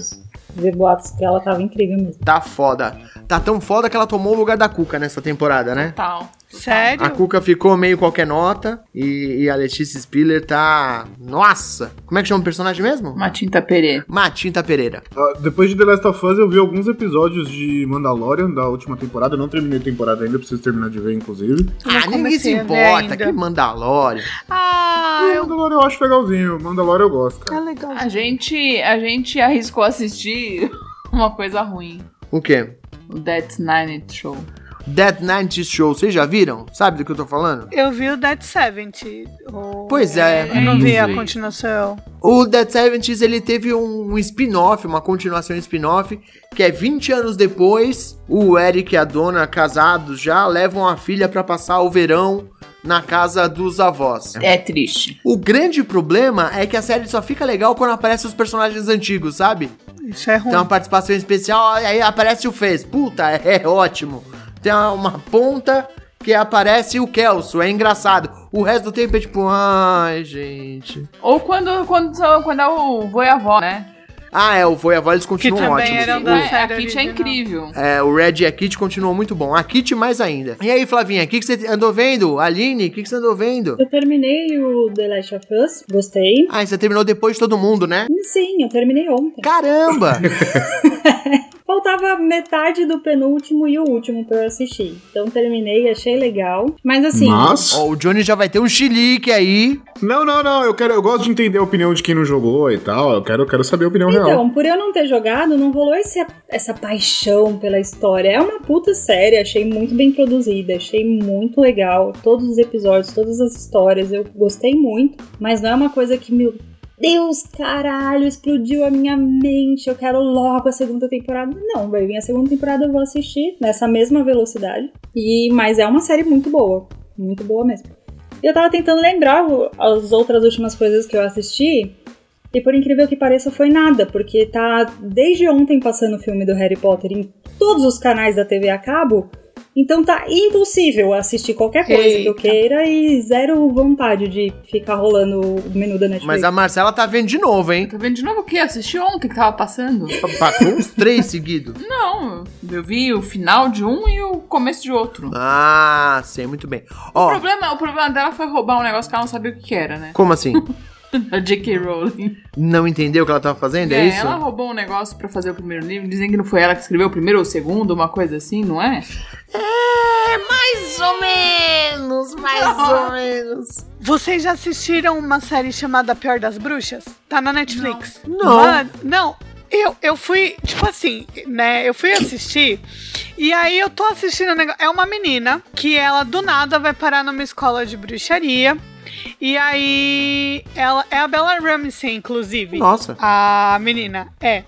Ver boatos que ela tava incrível mesmo. Tá foda. Tá tão foda que ela tomou o lugar da Cuca nessa temporada, né? Total. Sério? A Cuca ficou meio qualquer nota e, e a Letícia Spiller tá. Nossa! Como é que chama o personagem mesmo? Uma tinta perê. Matinta Pereira. Ah, Depois de The Last of Us, eu vi alguns episódios de Mandalorian da última temporada. Eu não terminei a temporada ainda, preciso terminar de ver, inclusive. Ah, ninguém se importa. Que Mandalorian. Ah, eu... Mandalorian eu acho legalzinho. Mandalorian eu gosto, é cara. legal. A gente, a gente arriscou assistir uma coisa ruim. O quê? O That's Nine Show. Dead 90 Show, vocês já viram? Sabe do que eu tô falando? Eu vi o Dead 70. o- Pois é. Eu não vi a continuação. O Dead 70 ele teve um, um spin-off, uma continuação spin-off, que é 20 anos depois, o Eric e a dona, casados já, levam a filha pra passar o verão na casa dos avós. É triste. O grande problema é que a série só fica legal quando aparecem os personagens antigos, sabe? Isso é ruim. Tem uma participação especial, aí aparece o Fez. Puta, é, ótimo. Tem uma, uma ponta que aparece o Kelso, é engraçado. O resto do tempo é tipo, ai, gente. Ou quando, quando, quando é o vô e a avó, né? Ah, é, o Voiavó eles continuam também ótimos. eram O- da- É, a Kit é incrível. É, o Red e a Kit continuam muito bom. A Kit mais ainda. E aí, Flavinha, o que, que você andou vendo? Aline, o que, que você andou vendo? Eu terminei o The Last of Us, gostei. Ah, você terminou depois de todo mundo, né? Sim, eu terminei ontem. Caramba! Faltava metade do penúltimo e o último pra eu assistir. Então terminei, achei legal. Mas assim, Mas. Ó, o Johnny já vai ter um chilique aí. Não, não, não. Eu, quero, eu gosto de entender a opinião de quem não jogou e tal. Eu quero, eu quero saber a opinião real. Então, por eu não ter jogado, não rolou esse, essa paixão pela história. É uma puta série, achei muito bem produzida, achei muito legal. Todos os episódios, todas as histórias, eu gostei muito. Mas não é uma coisa que, meu Deus, caralho, explodiu a minha mente. Eu quero logo a segunda temporada. Não, vai vir a segunda temporada, eu vou assistir nessa mesma velocidade. E Mas é uma série muito boa. Muito boa mesmo. Eu tava tentando lembrar as outras últimas coisas que eu assisti. E por incrível que pareça, foi nada, porque tá desde ontem passando o filme do Harry Potter em todos os canais da TV a cabo. Então tá impossível assistir qualquer coisa que eu Eita. queira e zero vontade de ficar rolando o menu da Netflix. Mas a Marcela tá vendo de novo, hein? Tá vendo de novo o quê? Assisti ontem que tava passando. Passou uns três seguidos. Não, eu vi o final de um e o começo de outro. Ah, sei muito bem. O, problema, o problema dela foi roubar um negócio que ela não sabia o que era, né? como assim? A J.K. Rowling. Não entendeu o que ela tava fazendo? É, É, isso? ela roubou um negócio pra fazer o primeiro livro. Dizem que não foi ela que escreveu o primeiro ou o segundo, uma coisa assim, não é? É, mais ou menos, mais ou menos. Vocês já assistiram uma série chamada Pior das Bruxas? Tá na Netflix. Não. Mano, não. Eu, eu fui, tipo assim, né? Eu fui assistir e aí eu tô assistindo negócio. É uma menina que ela do nada vai parar numa escola de bruxaria. E aí ela é a Bella Ramsey, inclusive. Nossa. A menina, é.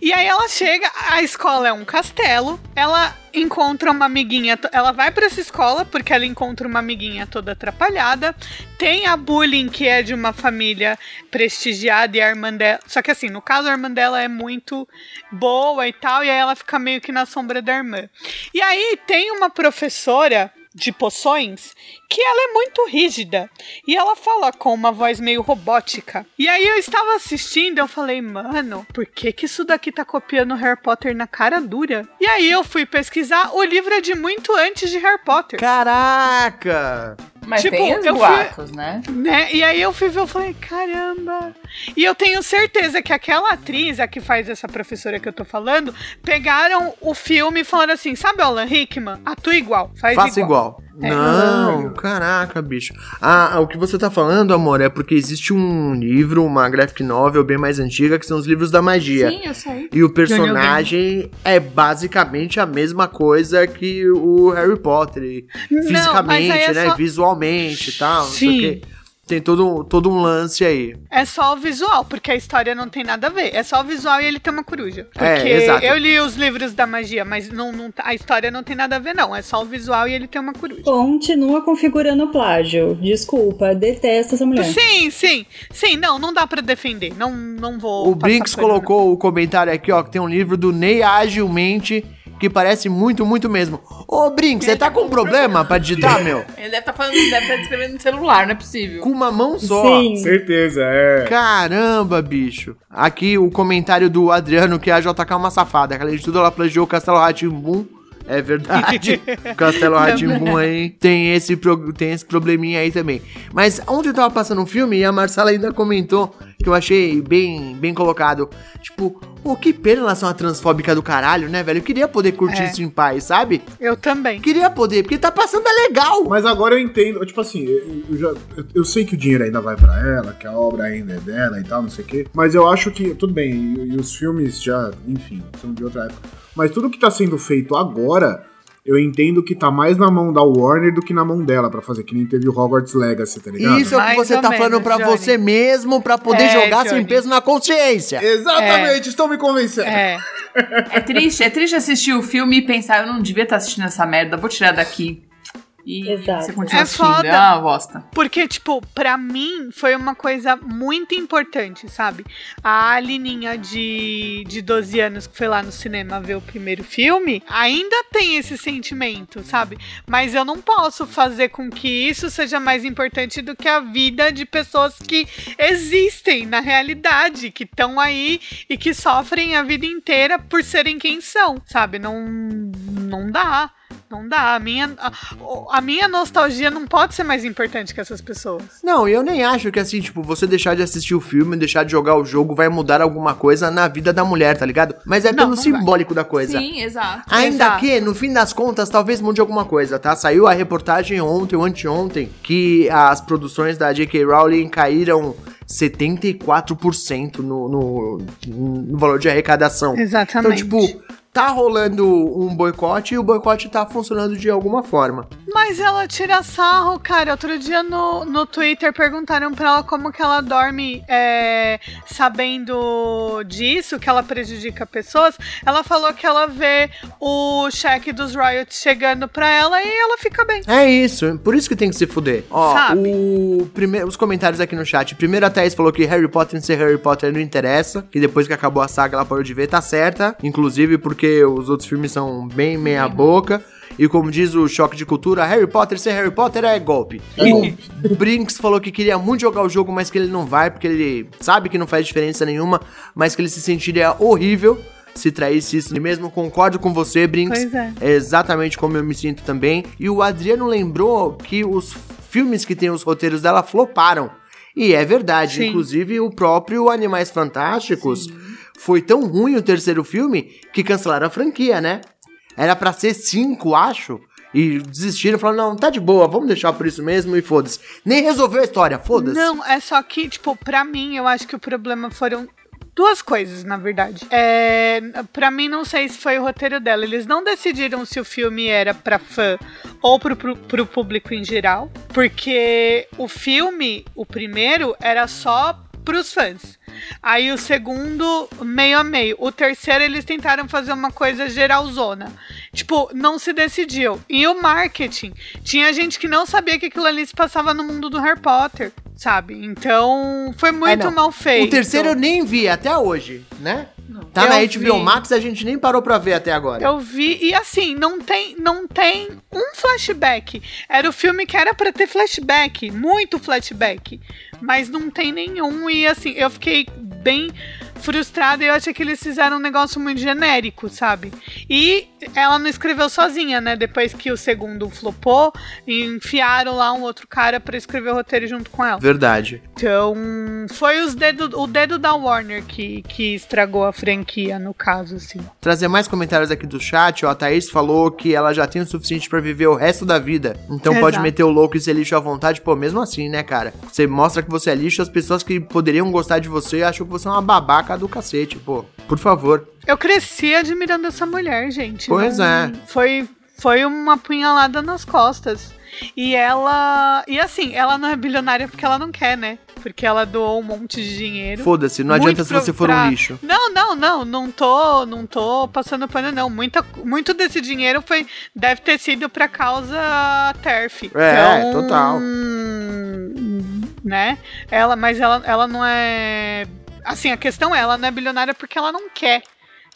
E aí ela chega, a escola é um castelo, ela encontra uma amiguinha, ela vai pra essa escola porque ela encontra uma amiguinha toda atrapalhada. Tem a bullying que é de uma família prestigiada e a irmã dela, só que assim, no caso a irmã dela é muito boa e tal, e aí ela fica meio que na sombra da irmã. E aí tem uma professora de poções que ela é muito rígida e ela fala com uma voz meio robótica. E aí eu estava assistindo, eu falei, mano, por que que isso daqui tá copiando Harry Potter na cara dura? E aí eu fui pesquisar, o livro é de muito antes de Harry Potter. Caraca! Mas Tipo, tem os eu fui- boatos, né? Né? E aí eu fui ver, eu falei, caramba. E eu tenho certeza que aquela atriz, a que faz essa professora que eu tô falando, pegaram o filme e falaram assim: sabe o Alan Rickman? Atua igual, faz Faça igual. igual. É. Não, caraca, bicho. Ah, o que você tá falando, amor, é porque existe um livro, uma graphic novel bem mais antiga, que são os livros da magia. Sim, eu sei. E o personagem é basicamente a mesma coisa que o Harry Potter. Não, Fisicamente, é né? só- Visualmente e tal. não sei o Sim. quê. Tem todo, todo um lance aí. É só o visual, porque a história não tem nada a ver. É só o visual e ele tem uma coruja. Porque É, exato. eu li os livros da magia, mas não, não- a história não tem nada a ver, não. É só o visual e ele tem uma coruja. Continua configurando plágio. Desculpa, detesto essa mulher. Sim, sim, sim, não, não dá pra defender. Não, não vou. O Brinks colocou o comentário aqui, ó, que tem um livro do Ney Agilmente que parece muito, muito mesmo. Ô, Brinks, você tá com problema pra digitar, meu? Ele deve estar falando, deve estar escrevendo no celular, não é possível. Com uma mão só. Sim. Certeza, é. Caramba, bicho. Aqui o comentário do Adriano que a JK é uma safada. Além de tudo, ela plagiou o Castelo Ratimbum. É verdade. Castelo Ratimbum aí tem esse, pro- tem esse probleminha aí também. Mas ontem eu tava passando um filme e a Marcela ainda comentou que eu achei bem, bem colocado. Tipo, pô, que pena relação à transfóbica do caralho, né, velho? Eu queria poder curtir É. isso em paz, sabe? Eu também. Queria poder, porque tá passando é legal. Mas agora eu entendo, tipo assim, eu, eu já, eu, eu sei que o dinheiro ainda vai pra ela, que a obra ainda é dela e tal, não sei o quê. Mas eu acho que, tudo bem, e, e os filmes já, enfim, são de outra época. Mas tudo que tá sendo feito agora, eu entendo que tá mais na mão da Warner do que na mão dela pra fazer, que nem teve o Hogwarts Legacy, tá ligado? Isso é o que você tá menos, falando pra Johnny. você mesmo, pra poder É, jogar sem Johnny. peso na consciência. Exatamente, estão me convencendo. É. É triste, é triste assistir o filme e pensar, eu não devia estar assistindo essa merda, vou tirar daqui. E Exato. você continua É foda. é uma bosta. Porque, tipo, pra mim foi uma coisa muito importante, sabe? A Alininha de, de 12 anos que foi lá no cinema ver o primeiro filme ainda tem esse sentimento, sabe? Mas eu não posso fazer com que isso seja mais importante do que a vida de pessoas que existem na realidade, que estão aí e que sofrem a vida inteira por serem quem são, sabe? Não, não dá. Não dá. A minha, a, a minha nostalgia não pode ser mais importante que essas pessoas. Não, e eu nem acho que assim, tipo, você deixar de assistir o filme, deixar de jogar o jogo vai mudar alguma coisa na vida da mulher, tá ligado? Mas é Não, pelo não vai. simbólico da coisa. Sim, exato. Ainda Exato. que, no fim das contas, talvez mude alguma coisa, tá? Saiu a reportagem ontem ou anteontem que as produções da J.K. Rowling caíram 74% no, no, no valor de arrecadação. Exatamente. Então, tipo, tá rolando um boicote e o boicote tá funcionando de alguma forma. Mas ela tira sarro, cara. Outro dia no, no Twitter perguntaram pra ela como que ela dorme é, sabendo disso, que ela prejudica pessoas. Ela falou que ela vê o cheque dos royalties chegando pra ela e ela fica bem. É isso, por isso que tem que se fuder. Ó, Sabe? o primeiro, os comentários aqui no chat. Primeiro a Thaís falou que Harry Potter ser Harry Potter não interessa, que depois que acabou a saga ela parou de ver, tá certa. Inclusive porque os outros filmes são bem meia boca. E como diz o Choque de Cultura, Harry Potter ser Harry Potter é golpe. O Brinks falou que queria muito jogar o jogo, mas que ele não vai, porque ele sabe que não faz diferença nenhuma, mas que ele se sentiria horrível se traísse isso. E mesmo concordo com você, Brinks. Pois é. É exatamente como eu me sinto também. E o Adriano lembrou que os filmes que tem os roteiros dela floparam. E é verdade. Sim. Inclusive, o próprio Animais Fantásticos foi tão ruim o terceiro filme que cancelaram a franquia, né? Era pra ser cinco, acho. E desistiram, falaram, não, tá de boa, vamos deixar por isso mesmo e foda-se. Nem resolveu a história, foda-se. Não, é só que, tipo, pra mim, eu acho que o problema foram duas coisas, na verdade. É, pra mim, não sei se foi o roteiro dela. Eles não decidiram se o filme era pra fã ou pro, pro, pro público em geral. Porque o filme, o primeiro, era só pros fãs. Aí o segundo, meio a meio. O terceiro, eles tentaram fazer uma coisa geralzona. Tipo, não se decidiu. E o marketing, tinha gente que não sabia que aquilo ali se passava no mundo do Harry Potter, sabe? Então, foi muito não. mal feito. O terceiro eu nem vi até hoje, né? Tá Eu na vi. HBO Max, a gente nem parou pra ver até agora. Eu vi, e assim, não tem, não tem um flashback. Era o filme que era pra ter flashback, muito flashback. Mas não tem nenhum, e assim, eu fiquei bem frustrada e eu achei que eles fizeram um negócio muito genérico, sabe? E ela não escreveu sozinha, né? Depois que o segundo flopou, enfiaram lá um outro cara pra escrever o roteiro junto com ela. Verdade. Então, foi os dedo, o dedo da Warner que, que estragou a franquia, no caso, assim. Trazer mais comentários aqui do chat, ó. A Thaís falou que ela já tem o suficiente pra viver o resto da vida. Então pode Exato. meter o louco e ser lixo à vontade. Pô, mesmo assim, né, cara? Você mostra que você é lixo, as pessoas que poderiam gostar de você acham que você é uma babaca do cacete, pô. Por favor. Eu cresci admirando essa mulher, gente. Pois é. Foi, foi uma punhalada nas costas. E ela. E assim, ela não é bilionária porque ela não quer, né? Porque ela doou um monte de dinheiro. Foda-se, não adianta se você for um lixo. Não, não, não, não tô, não tô passando pano não. Muita, muito desse dinheiro foi deve ter sido pra causa TERF. É, Então, total. Né? Ela, mas ela, ela não é assim, a questão é, ela não é bilionária porque ela não quer.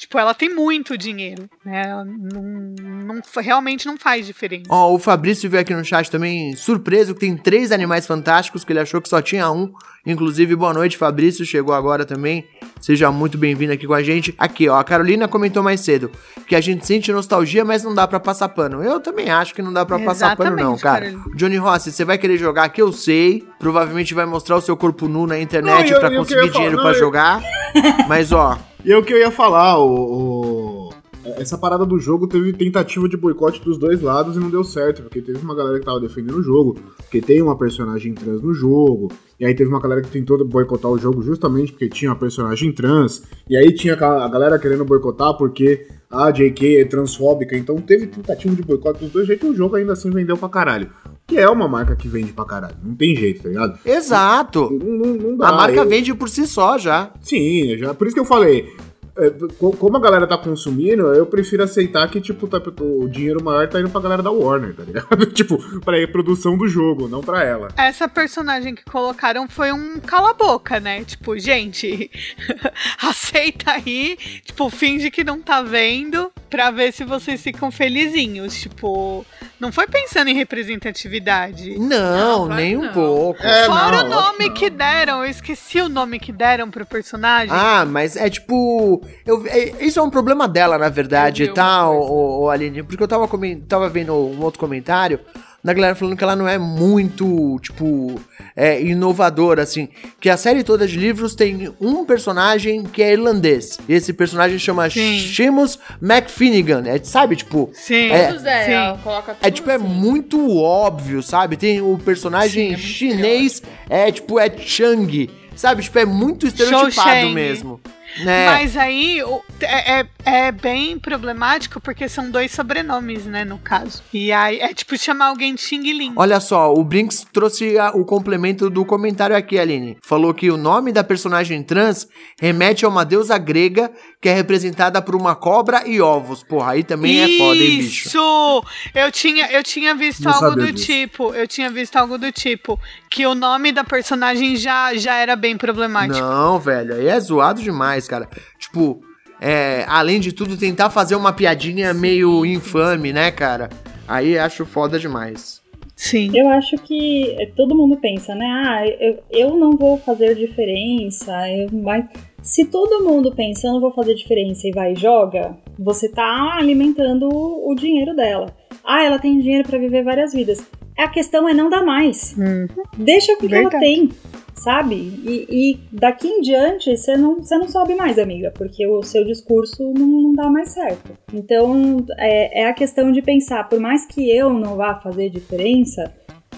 Tipo, ela tem muito dinheiro, né? Ela não, não, realmente não faz diferença. Ó, o Fabrício veio aqui no chat também surpreso que tem três animais fantásticos, que ele achou que só tinha um. Inclusive, boa noite, Fabrício, chegou agora também. Seja muito bem-vindo aqui com a gente. Aqui, ó, a Carolina comentou mais cedo que a gente sente nostalgia, mas não dá para passar pano. Eu também acho que não dá para passar pano não, cara. Carolina. Johnny Rossi, você vai querer jogar aqui, eu sei. Provavelmente vai mostrar o seu corpo nu na internet para conseguir dinheiro para jogar. Mas ó, e é o que eu ia falar, o, o, essa parada do jogo teve tentativa de boicote dos dois lados e não deu certo, porque teve uma galera que tava defendendo o jogo, porque tem uma personagem trans no jogo, e aí teve uma galera que tentou boicotar o jogo justamente porque tinha uma personagem trans, e aí tinha a galera querendo boicotar porque a JK é transfóbica, então teve tentativa de boicote dos dois jeitos e o jogo ainda assim vendeu pra caralho. Que é uma marca que vende pra caralho, não tem jeito, tá ligado? Exato! Não, não, não dá. A marca eu... vende por si só já. Sim, já, por isso que eu falei, é, como a galera tá consumindo, eu prefiro aceitar que, tipo, tá, o dinheiro maior tá indo pra galera da Warner, tá ligado? tipo, pra reprodução do jogo, não pra ela. Essa personagem que colocaram foi um cala-boca, né? Tipo, gente, aceita aí, tipo, finge que não tá vendo pra ver se vocês ficam felizinhos. Tipo, não foi pensando em representatividade. Não, não nem não. um pouco. É, Fora não, o nome que deram, eu esqueci o nome que deram pro personagem. Ah, mas é tipo eu, é, isso é um problema dela, na verdade, tá, o, o, Aline? Porque eu tava, tava vendo um outro comentário da galera falando que ela não é muito, tipo, é, inovadora, assim. Que a série toda de livros tem um personagem que é irlandês. E esse personagem chama Sim. Seamus McFinnigan. É, sabe, tipo. Sim, é, todos é, sim. coloca É tipo, é assim. é muito óbvio, sabe? Tem o personagem sim, é chinês, é tipo, é Chang. Sabe? Tipo, é muito estereotipado mesmo. Né? Mas aí é, é, é, bem problemático porque são dois sobrenomes, né, no caso. E aí é tipo chamar alguém de Xing Ling. Olha só, o Brinks trouxe a, o complemento do comentário aqui, Aline. Falou que o nome da personagem trans remete a uma deusa grega que é representada por uma cobra e ovos. Porra, aí também Isso! é foda, hein, bicho? Isso! Eu tinha, eu tinha visto Não algo do disso. tipo, eu tinha visto algo do tipo, que o nome da personagem já, já era bem problemático. Não, velho, aí é zoado demais, cara. Tipo, é, além de tudo, tentar fazer uma piadinha meio infame, né, cara? Aí acho foda demais. Sim. Eu acho que todo mundo pensa, né? Ah, eu, eu não vou fazer diferença, eu, mas se todo mundo pensa, eu não vou fazer diferença e vai e joga, você tá alimentando o dinheiro dela. Ah, ela tem dinheiro para viver várias vidas. A questão é não dar mais. Hum. Deixa o que ela tem, sabe? E, e, daqui em diante você não, você não sobe mais, amiga, porque o seu discurso não, não dá mais certo. Então é, é a questão de pensar, por mais que eu não vá fazer diferença,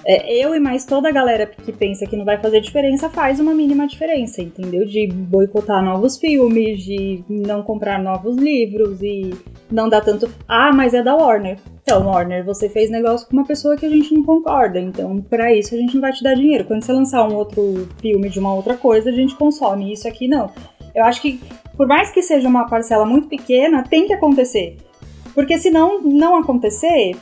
é, eu e mais toda a galera que pensa que não vai fazer diferença faz uma mínima diferença, entendeu? De boicotar novos filmes, de não comprar novos livros e não dar tanto. Ah, mas é da Warner. Então, Warner, você fez negócio com uma pessoa que a gente não concorda, então para isso a gente não vai te dar dinheiro. Quando você lançar um outro filme de uma outra coisa, a gente consome. Isso aqui não. Eu acho que, por mais que seja uma parcela muito pequena, tem que acontecer. Porque se não, não acontecer,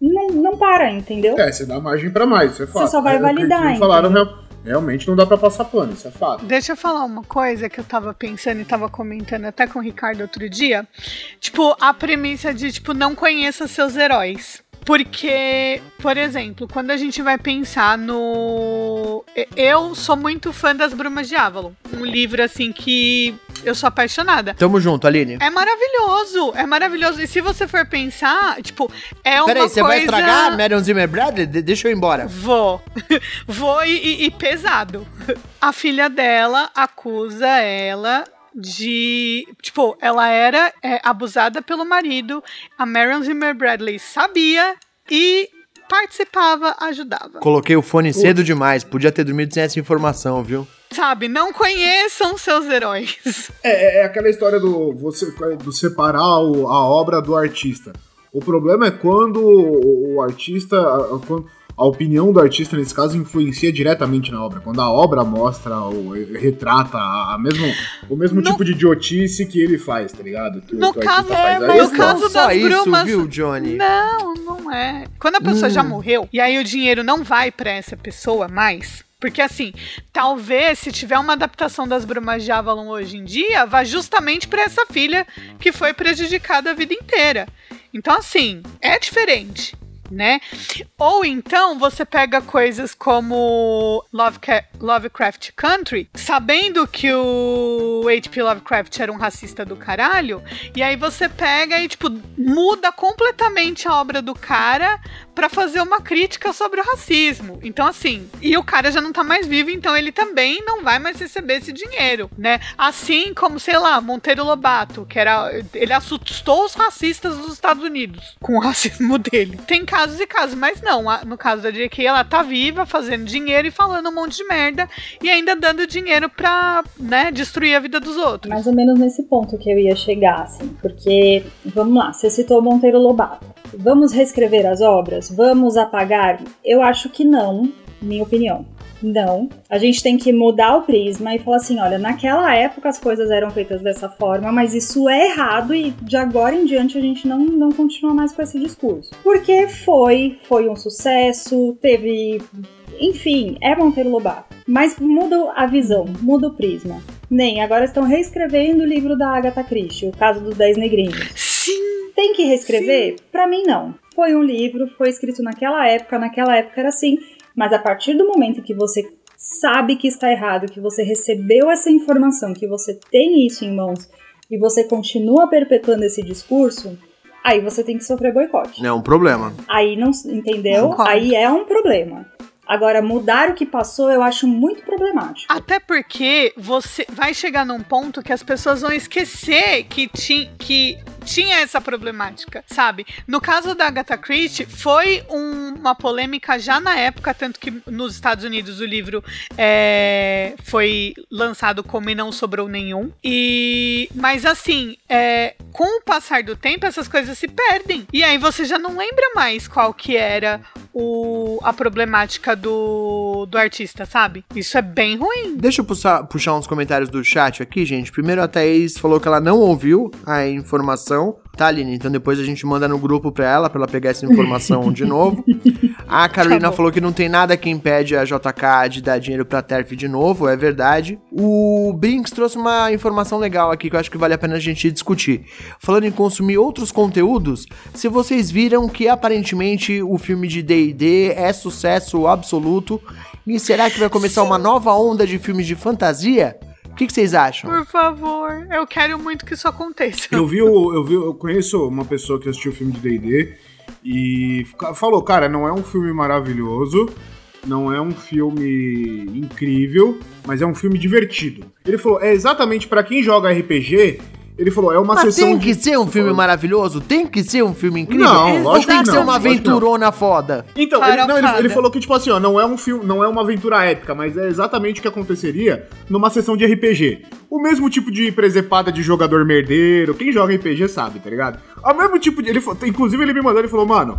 não, não para, entendeu? É, você dá margem para mais, isso é fato. Você só vai é, validar, é, falaram real, realmente não dá para passar pano, isso é fato. Deixa eu falar uma coisa que eu tava pensando e tava comentando até com o Ricardo outro dia. Tipo, a premissa de, tipo, não conheça seus heróis. Porque, por exemplo, quando a gente vai pensar no. Eu sou muito fã das Brumas de Avalon. Um livro, assim, que eu sou apaixonada. Tamo junto, Aline. É maravilhoso, é maravilhoso. E se você for pensar, tipo, é uma Peraí, coisa... você vai estragar Marion Zimmer Bradley? De deixa eu ir embora. Vou. Vou e, e, pesado. A filha dela acusa ela de. Tipo, ela era é, abusada pelo marido, a Marion Zimmer Bradley sabia e participava, ajudava. Coloquei o fone cedo demais, podia ter dormido sem essa informação, viu? Sabe, não conheçam seus heróis. É, é, é aquela história do, você, do separar o, a obra do artista. O problema é quando o, o artista. Quando, a opinião do artista, nesse caso, influencia diretamente na obra. Quando a obra mostra ou retrata a mesmo, o mesmo no... tipo de idiotice que ele faz, tá ligado? Que, no que caso, é, mas no caso das brumas... viu, Johnny? Não, não é. Quando a pessoa hum. já morreu, e aí o dinheiro não vai para essa pessoa mais, Porque assim, talvez se tiver uma adaptação das Brumas de Avalon hoje em dia, vá justamente para essa filha que foi prejudicada a vida inteira. Então assim, é diferente né? Ou então você pega coisas como Lovecraft, Country, sabendo que o H.P. Lovecraft era um racista do caralho, e aí você pega e, tipo, muda completamente a obra do cara para fazer uma crítica sobre o racismo. Então, assim, e o cara já não tá mais vivo, então ele também não vai mais receber esse dinheiro, né? Assim como, sei lá, Monteiro Lobato, que era. Ele assustou os racistas dos Estados Unidos com o racismo dele. Tem casos e casos, mas não. No caso da J.K., ela tá viva, fazendo dinheiro e falando um monte de merda e ainda dando dinheiro pra, né, destruir a vida dos outros. Mais ou menos nesse ponto que eu ia chegar, assim, porque, vamos lá, você citou Monteiro Lobato. Vamos reescrever as obras? Vamos apagar? Eu acho que não, minha opinião. Não. A gente tem que mudar o prisma e falar assim: olha, naquela época as coisas eram feitas dessa forma, mas isso é errado e de agora em diante a gente não, não continua mais com esse discurso. Porque foi, foi um sucesso, teve. Enfim, é Monteiro Lobato. Mas muda a visão, muda o prisma. Nem, agora estão reescrevendo o livro da Agatha Christie, O Caso dos Dez Negrinhos. Sim! Tem que reescrever? Para mim, não. Foi um livro, foi escrito naquela época, naquela época era assim, mas a partir do momento que você sabe que está errado, que você recebeu essa informação, que você tem isso em mãos e você continua perpetuando esse discurso, aí você tem que sofrer boicote. É um problema. Aí não, entendeu? Concordo. Aí é um problema. Agora, mudar o que passou eu acho muito problemático. Até porque você vai chegar num ponto que as pessoas vão esquecer que, ti, que tinha essa problemática, sabe? No caso da Agatha Christie, foi um- uma polêmica já na época, tanto que nos Estados Unidos o livro é, foi lançado como e não sobrou nenhum. E, mas assim, é, com o passar do tempo, essas coisas se perdem. E aí você já não lembra mais qual que era o, a problemática do, do artista, sabe? Isso é bem ruim. Deixa eu puxar, puxar uns comentários do chat aqui, gente. Primeiro a Thaís falou que ela não ouviu a informação. Tá, Aline? Então depois a gente manda no grupo pra ela, pra ela pegar essa informação de novo. A Carolina Tá falou que não tem nada que impede a JK de dar dinheiro pra TERF de novo, é verdade. O Brinks trouxe uma informação legal aqui que eu acho que vale a pena a gente discutir. Falando em consumir outros conteúdos, se vocês viram que aparentemente o filme de D&D é sucesso absoluto, e será que vai começar uma nova onda de filmes de fantasia? O que, que vocês acham? Por favor, eu quero muito que isso aconteça. Eu vi, o, eu vi, eu conheço uma pessoa que assistiu o filme de D&D e falou, cara, não é um filme maravilhoso, não é um filme incrível, mas é um filme divertido. Ele falou, é exatamente pra quem joga RPG. Ele falou, é uma Mas sessão tem que de- ser um filme maravilhoso? Tem que ser um filme incrível? Não, lógico tem que que ser não, uma não. aventurona foda? Então, ele, não, ele, ele falou que, tipo assim, ó, não é um filme, não é uma aventura épica, mas é exatamente o que aconteceria numa sessão de RPG. O mesmo tipo de presepada de jogador merdeiro, quem joga RPG sabe, tá ligado? O mesmo tipo de. Ele, inclusive, ele me mandou, ele falou, mano.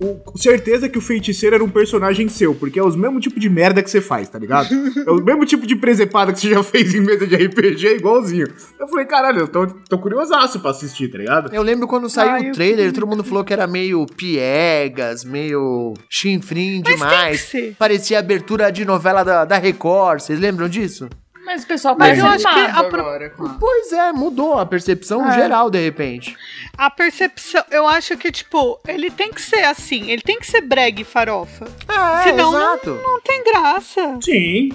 O- certeza que o feiticeiro era um personagem seu, porque é o mesmo tipo de merda que você faz, tá ligado? É o mesmo tipo de presepada que você já fez em mesa de RPG, igualzinho. Eu falei, caralho, eu tô, tô curiosaço pra assistir, tá ligado? Eu lembro quando saiu Ai, o trailer, todo mundo falou que era meio piegas, meio chinfrim Mas demais. tem que ser. Parecia abertura de novela da, da Record, vocês lembram disso? Mas o pessoal Mas eu acho que a pro- agora com a- Pois é, mudou a percepção É. geral de repente. A percepção, eu acho que, tipo, ele tem que ser assim, ele tem que ser brega e farofa. É, Senão, não- exato. Não tem graça. Sim.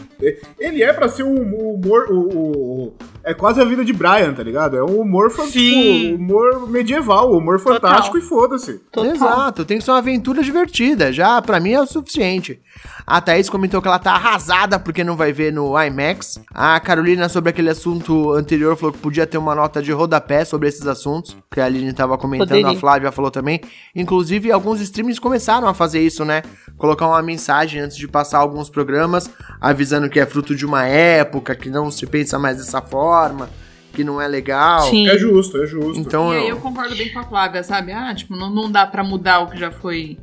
Ele é pra ser um um humor. O, o- o- é quase a vida de Brian, tá ligado? É um humor, Sim. tipo, humor medieval, humor fantástico e foda-se. Total. Exato, tem que ser uma aventura divertida. Já, pra mim, é o suficiente. A Thaís comentou que ela tá arrasada porque não vai ver no IMAX. A Carolina, sobre aquele assunto anterior, falou que podia ter uma nota de rodapé sobre esses assuntos. Que a Aline tava comentando, Poderia. a Flávia falou também. Inclusive, alguns streamings começaram a fazer isso, né? Colocar uma mensagem antes de passar alguns programas, avisando que é fruto de uma época, que não se pensa mais dessa forma, que não é legal. Sim. É justo, é justo. Então, E aí eu- eu concordo bem com a Flávia, sabe? Ah, tipo, não, não dá pra mudar o que já foi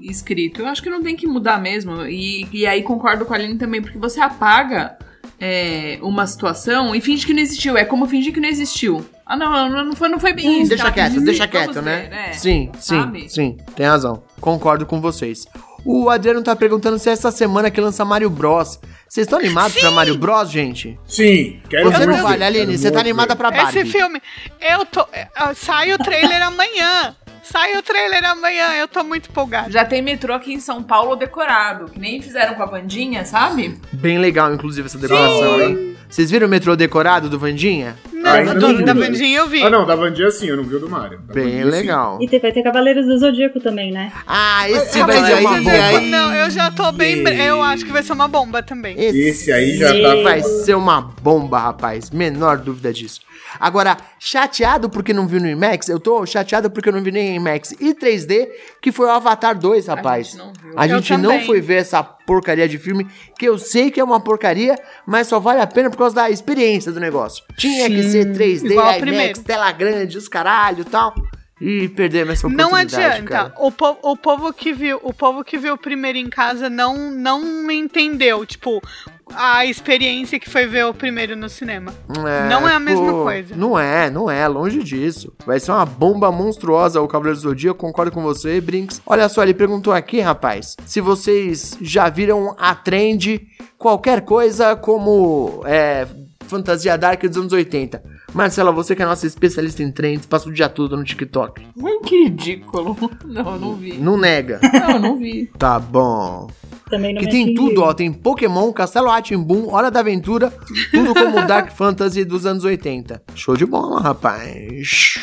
escrito. Eu acho que não tem que mudar mesmo. E, e aí concordo com a Aline também, porque você apaga é, uma situação e finge que não existiu. É como fingir que não existiu. Ah, não, não, foi, não foi bem isso. Deixa tá? quieto, deixa quieto, né? ver, é. Sim, sim, Sabe? sim, tem razão. Concordo com vocês. O Adriano tá perguntando se é essa semana que lança Mario Bros. Vocês estão animados pra Mario Bros, gente? Sim, quero Você não vale, quero Aline, você tá animada ver. pra Barbie. Esse filme, eu tô. eh, Sai o trailer amanhã. Sai o trailer amanhã, eu tô muito empolgada. Já tem metrô aqui em São Paulo decorado, que nem fizeram com a Vandinha, sabe? Bem legal, inclusive, essa decoração, hein? Vocês viram o metrô decorado do Vandinha? Não, Ainda do, não vi, da Vandinha eu vi. Ah, não, da Vandinha sim, eu não vi o do Mario. Da Bem Vandinha, sim. legal. E vai ter Cavaleiros do Zodíaco também, né? Ah, esse Ah, vai ser uma e bomba. aí- Não, eu já tô bem. bre- Eu acho que vai ser uma bomba também. Esse aí já tá- vai ser uma bomba, rapaz. Menor dúvida disso. Agora, chateado porque não viu no IMAX, eu tô chateado porque eu não vi nem em IMAX e 3D, que foi o Avatar 2, rapaz. gente não viu. A Eu gente não foi ver essa porcaria de filme, que eu sei que é uma porcaria, mas só vale a pena por causa da experiência do negócio. Tinha que ser 3D, igual o IMAX, primeiro. tela grande, os caralho e tal. E perdemos essa Não oportunidade, adianta. cara. O, po- o povo que viu, o povo que viu o primeiro em casa não não entendeu, tipo, a experiência que foi ver o primeiro no cinema. Não é a mesma coisa. Não é, não é, longe disso. Vai ser uma bomba monstruosa o Cavaleiro do Zodíaco, concordo com você, Brinks. Olha só, ele perguntou aqui, rapaz, se vocês já viram a trend qualquer coisa como é, fantasia dark dos anos 80. Marcela, você que é nossa especialista em trends, passa o dia todo no TikTok. Hum, que ridículo. Não, eu não vi. Não nega. Não, eu não vi. Tá bom. Também não Que me tem atingiu. tudo, ó. Tem Pokémon, Castelo Atimbum, Hora da Aventura, tudo como Dark Fantasy dos anos 80. Show de bola, rapaz.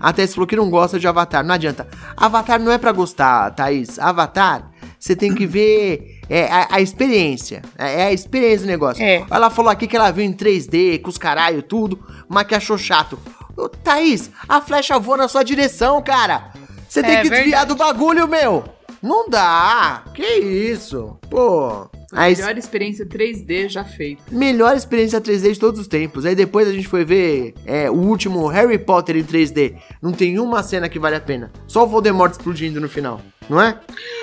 A Tess falou que não gosta de Avatar. Não adianta. Avatar não é pra gostar, Thaís. Avatar, você tem que ver é, a, a experiência. É, é a experiência do negócio. É. Ela falou aqui que ela viu em 3D, com os caralho, tudo, mas que achou chato. Ô, Thaís, a flecha voa na sua direção, cara. Você tem É que desviar verdade. do bagulho, meu. Não dá. Que isso? Pô. A es- Melhor experiência 3D já feita. melhor experiência 3D de todos os tempos. Aí depois a gente foi ver é, o último Harry Potter em 3D. Não tem uma cena que vale a pena. Só o Voldemort explodindo no final, não é?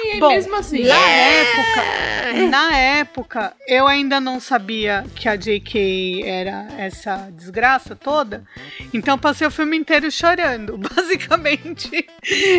E Bom, mesmo assim. Na época, na época, eu ainda não sabia que a JK era essa desgraça toda. Então passei o filme inteiro chorando. Basicamente,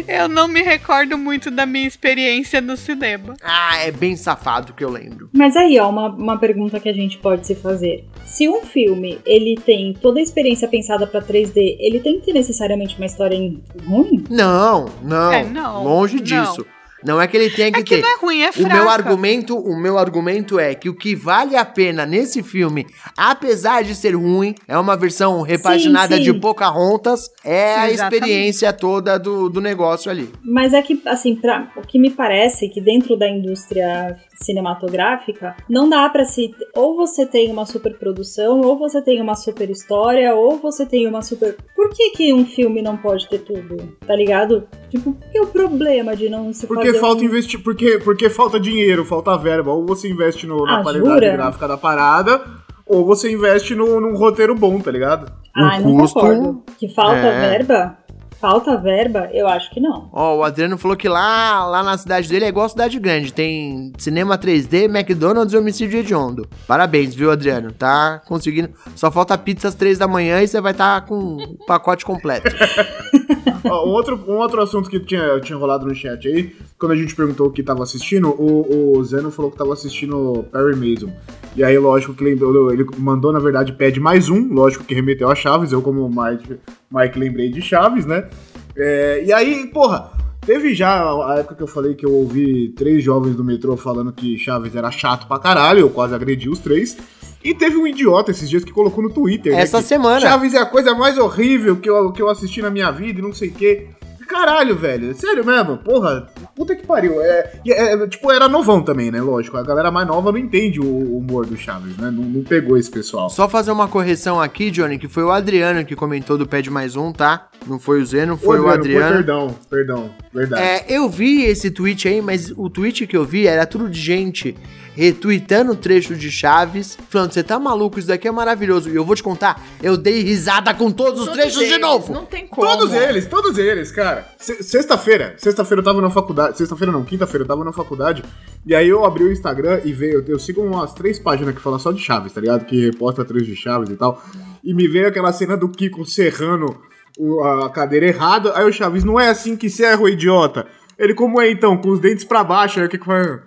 eu não me recordo muito da minha experiência no cinema. Ah, é bem safado que eu lembro. Mas aí, ó, uma, uma pergunta que a gente pode se fazer. Se um filme, ele tem toda a experiência pensada pra 3D, ele tem que ter necessariamente uma história em- ruim? Não, não. É, não, Longe não. disso. Não é que ele tenha que É que ter. não é ruim, é O fraca. meu argumento, o meu argumento é que o que vale a pena nesse filme, apesar de ser ruim, é uma versão repaginada sim. de Pocahontas, é a experiência toda do, do negócio ali. Mas é que, assim, pra, o que me parece que dentro da indústria cinematográfica, não dá pra se. Ou você tem uma super produção, ou você tem uma super história, ou você tem uma super. Por que, que um filme não pode ter tudo? Tá ligado? Tipo, que o problema de não se Porque fazer falta um... investir, porque, porque falta dinheiro, falta verba. Ou você investe no- na Ah, qualidade jura? gráfica da parada, ou você investe no, num roteiro bom, tá ligado? Um não custo- concordo. Que falta É. verba? Falta verba? Eu acho que não. Ó, o Adriano falou que lá, lá na cidade dele é igual cidade grande. Tem cinema 3D, McDonald's e homicídio hediondo. Parabéns, viu, Adriano? Tá conseguindo. Só falta pizza às 3 da manhã e você vai estar com o pacote completo. Ó, um, outro, um outro assunto que tinha, tinha rolado no chat aí, quando a gente perguntou o que tava assistindo, o, o Zeno falou que tava assistindo Perry Mason. E aí, lógico que lembrou, ele mandou, na verdade, pede mais um, lógico que remeteu a Chaves, eu como Mike, Mike lembrei de Chaves, né? É, e aí, porra, teve já a época que eu falei que eu ouvi três jovens do metrô falando que Chaves era chato pra caralho, eu quase agredi os três. E teve um idiota esses dias que colocou no Twitter. né, Essa que semana. Chaves é a coisa mais horrível que eu, que eu assisti na minha vida e não sei o quê. Caralho, velho. Sério mesmo? Porra, puta que pariu. É, e é, tipo, era novão também, né? Lógico. A galera mais nova não entende o humor do Chaves, né? Não, não pegou esse pessoal. Só fazer uma correção aqui, Johnny, que foi o Adriano que comentou do Pede Mais Um, tá? Não foi o Zeno, foi o Adriano. perdão, perdão. Verdade. É, eu vi esse tweet aí, mas o tweet que eu vi era tudo de gente retweetando o trecho de Chaves, falando: você tá maluco, isso daqui é maravilhoso. E eu vou te contar, eu dei risada com todos os Todos trechos de eles, novo. Não tem como. Todos eles, todos eles, cara. Se- Sexta-feira, sexta-feira eu tava na faculdade. Sexta-feira não, quinta-feira eu tava na faculdade. E aí eu abri o Instagram e veio. Eu sigo umas três páginas que falam só de Chaves, tá ligado? Que reposta trechos de Chaves e tal. E me veio aquela cena do Kiko serrando o- a cadeira errada. Aí o Chaves, não é assim que serra, o idiota. Ele, como é então? Com os dentes pra baixo, aí o que que foi?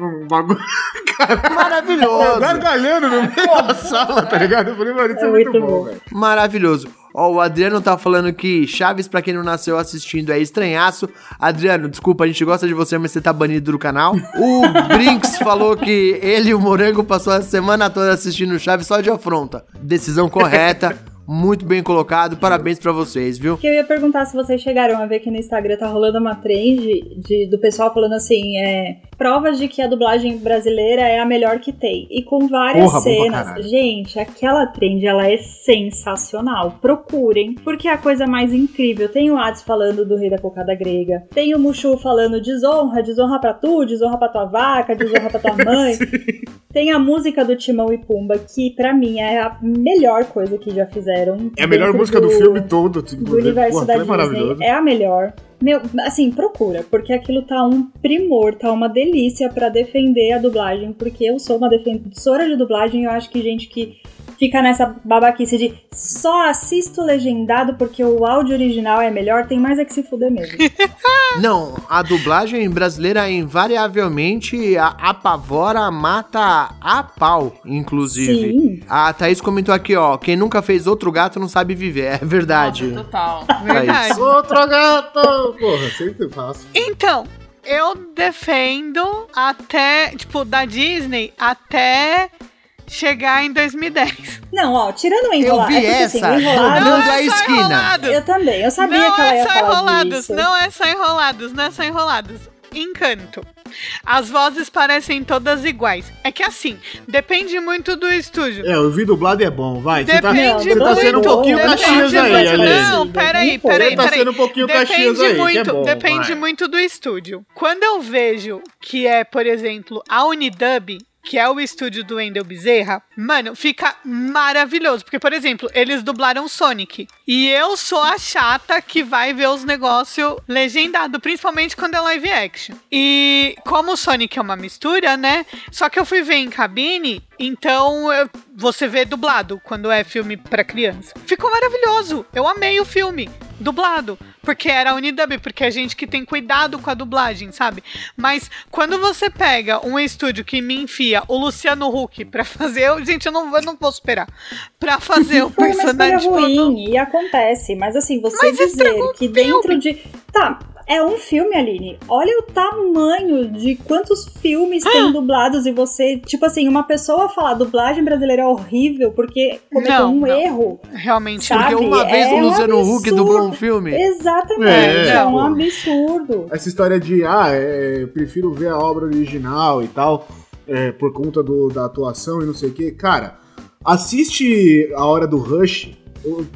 Um bagulho. Maravilhoso. Gargalhando no meio da sala, tá ligado? Eu falei, mano, isso é, É muito, muito bom, bom. velho. Maravilhoso. Ó, o Adriano tá falando que Chaves, pra quem não nasceu assistindo, é estranhaço. Adriano, desculpa, a gente gosta de você, mas você tá banido do canal. O Brinks falou que ele e o Morango passou a semana toda assistindo Chaves só de afronta. Decisão correta, muito bem colocado, parabéns pra vocês, viu? Que eu ia perguntar se vocês chegaram a ver que no Instagram tá rolando uma trend de, do pessoal falando assim, é, provas de que a dublagem brasileira é a melhor que tem. E com várias Porra, cenas. Gente, aquela trend, ela é sensacional. Procurem, porque é a coisa mais incrível. Tem o Hades falando do rei da cocada grega. Tem o Mushu falando desonra, desonra pra tu, desonra pra tua vaca, desonra pra tua mãe. Tem a música do Timão e Pumba, que pra mim é a melhor coisa que já fizeram. É a melhor música do, filme todo. do universo Porra, da é maravilhoso. Disney é a melhor. Meu, assim, procura, porque aquilo tá um primor, tá uma delícia pra defender a dublagem, porque eu sou uma defensora de dublagem eu acho que gente que fica nessa babaquice de só assisto legendado porque o áudio original é melhor, tem mais é que se fuder mesmo. Não, a dublagem brasileira invariavelmente a- apavora, mata a pau, inclusive. Sim. A Thaís comentou aqui, ó, quem nunca fez outro gato não sabe viver. É verdade. Nossa, total. Verdade. Outro gato! Porra, sempre faço. Então, eu defendo até, tipo, da Disney até chegar em 2010. Não, ó, tirando o Eu enrolado. vi é essa. assim, o enrolado, Não, é só esquina. enrolados. eu também, eu sabia não que ela é ia só falar enrolados, disso. não é só enrolados, não é só enrolados. Encanto. As vozes parecem todas iguais. É que assim, depende muito do estúdio. É, eu vi dublado é bom, vai. Você tá, Depende você tá muito. sendo um pouquinho depende Caxias aí. Alice. Não, peraí, Muito. peraí, Você tá peraí. sendo um pouquinho Caxias Depende aí, que muito, é bom, depende vai. muito do estúdio. Quando eu vejo que é, por exemplo, a Unidub, que é o estúdio do Wendel Bezerra, mano, fica maravilhoso. Porque, por exemplo, eles dublaram Sonic. E eu sou a chata que vai ver os negócios legendado, principalmente quando é live action. E como o Sonic é uma mistura, né? Só que eu fui ver em cabine, então eu- você vê dublado quando é filme pra criança. Ficou maravilhoso. Eu amei o filme dublado, porque era a Unidub, porque é gente que tem cuidado com a dublagem, sabe? Mas quando você pega um estúdio que me enfia o Luciano Huck pra fazer, eu, gente, eu não, eu não vou superar. Pra fazer o Foi uma escolha personagem ruim, e acontece. Mas assim, você Mas dizer que dentro de. Tá, é um filme, Aline. Olha o tamanho de quantos filmes Ah! tem dublados e você. Tipo assim, uma pessoa falar dublagem brasileira é horrível porque cometeu Não, um não. erro. realmente Sabe? Porque uma vez é o um Luciano Huck dublou um filme. Exatamente, É, é, um pô. absurdo. Essa história de, ah, é, eu prefiro ver a obra original e tal, é, por conta do- da atuação e não sei o que. Cara, assiste a hora do Rush.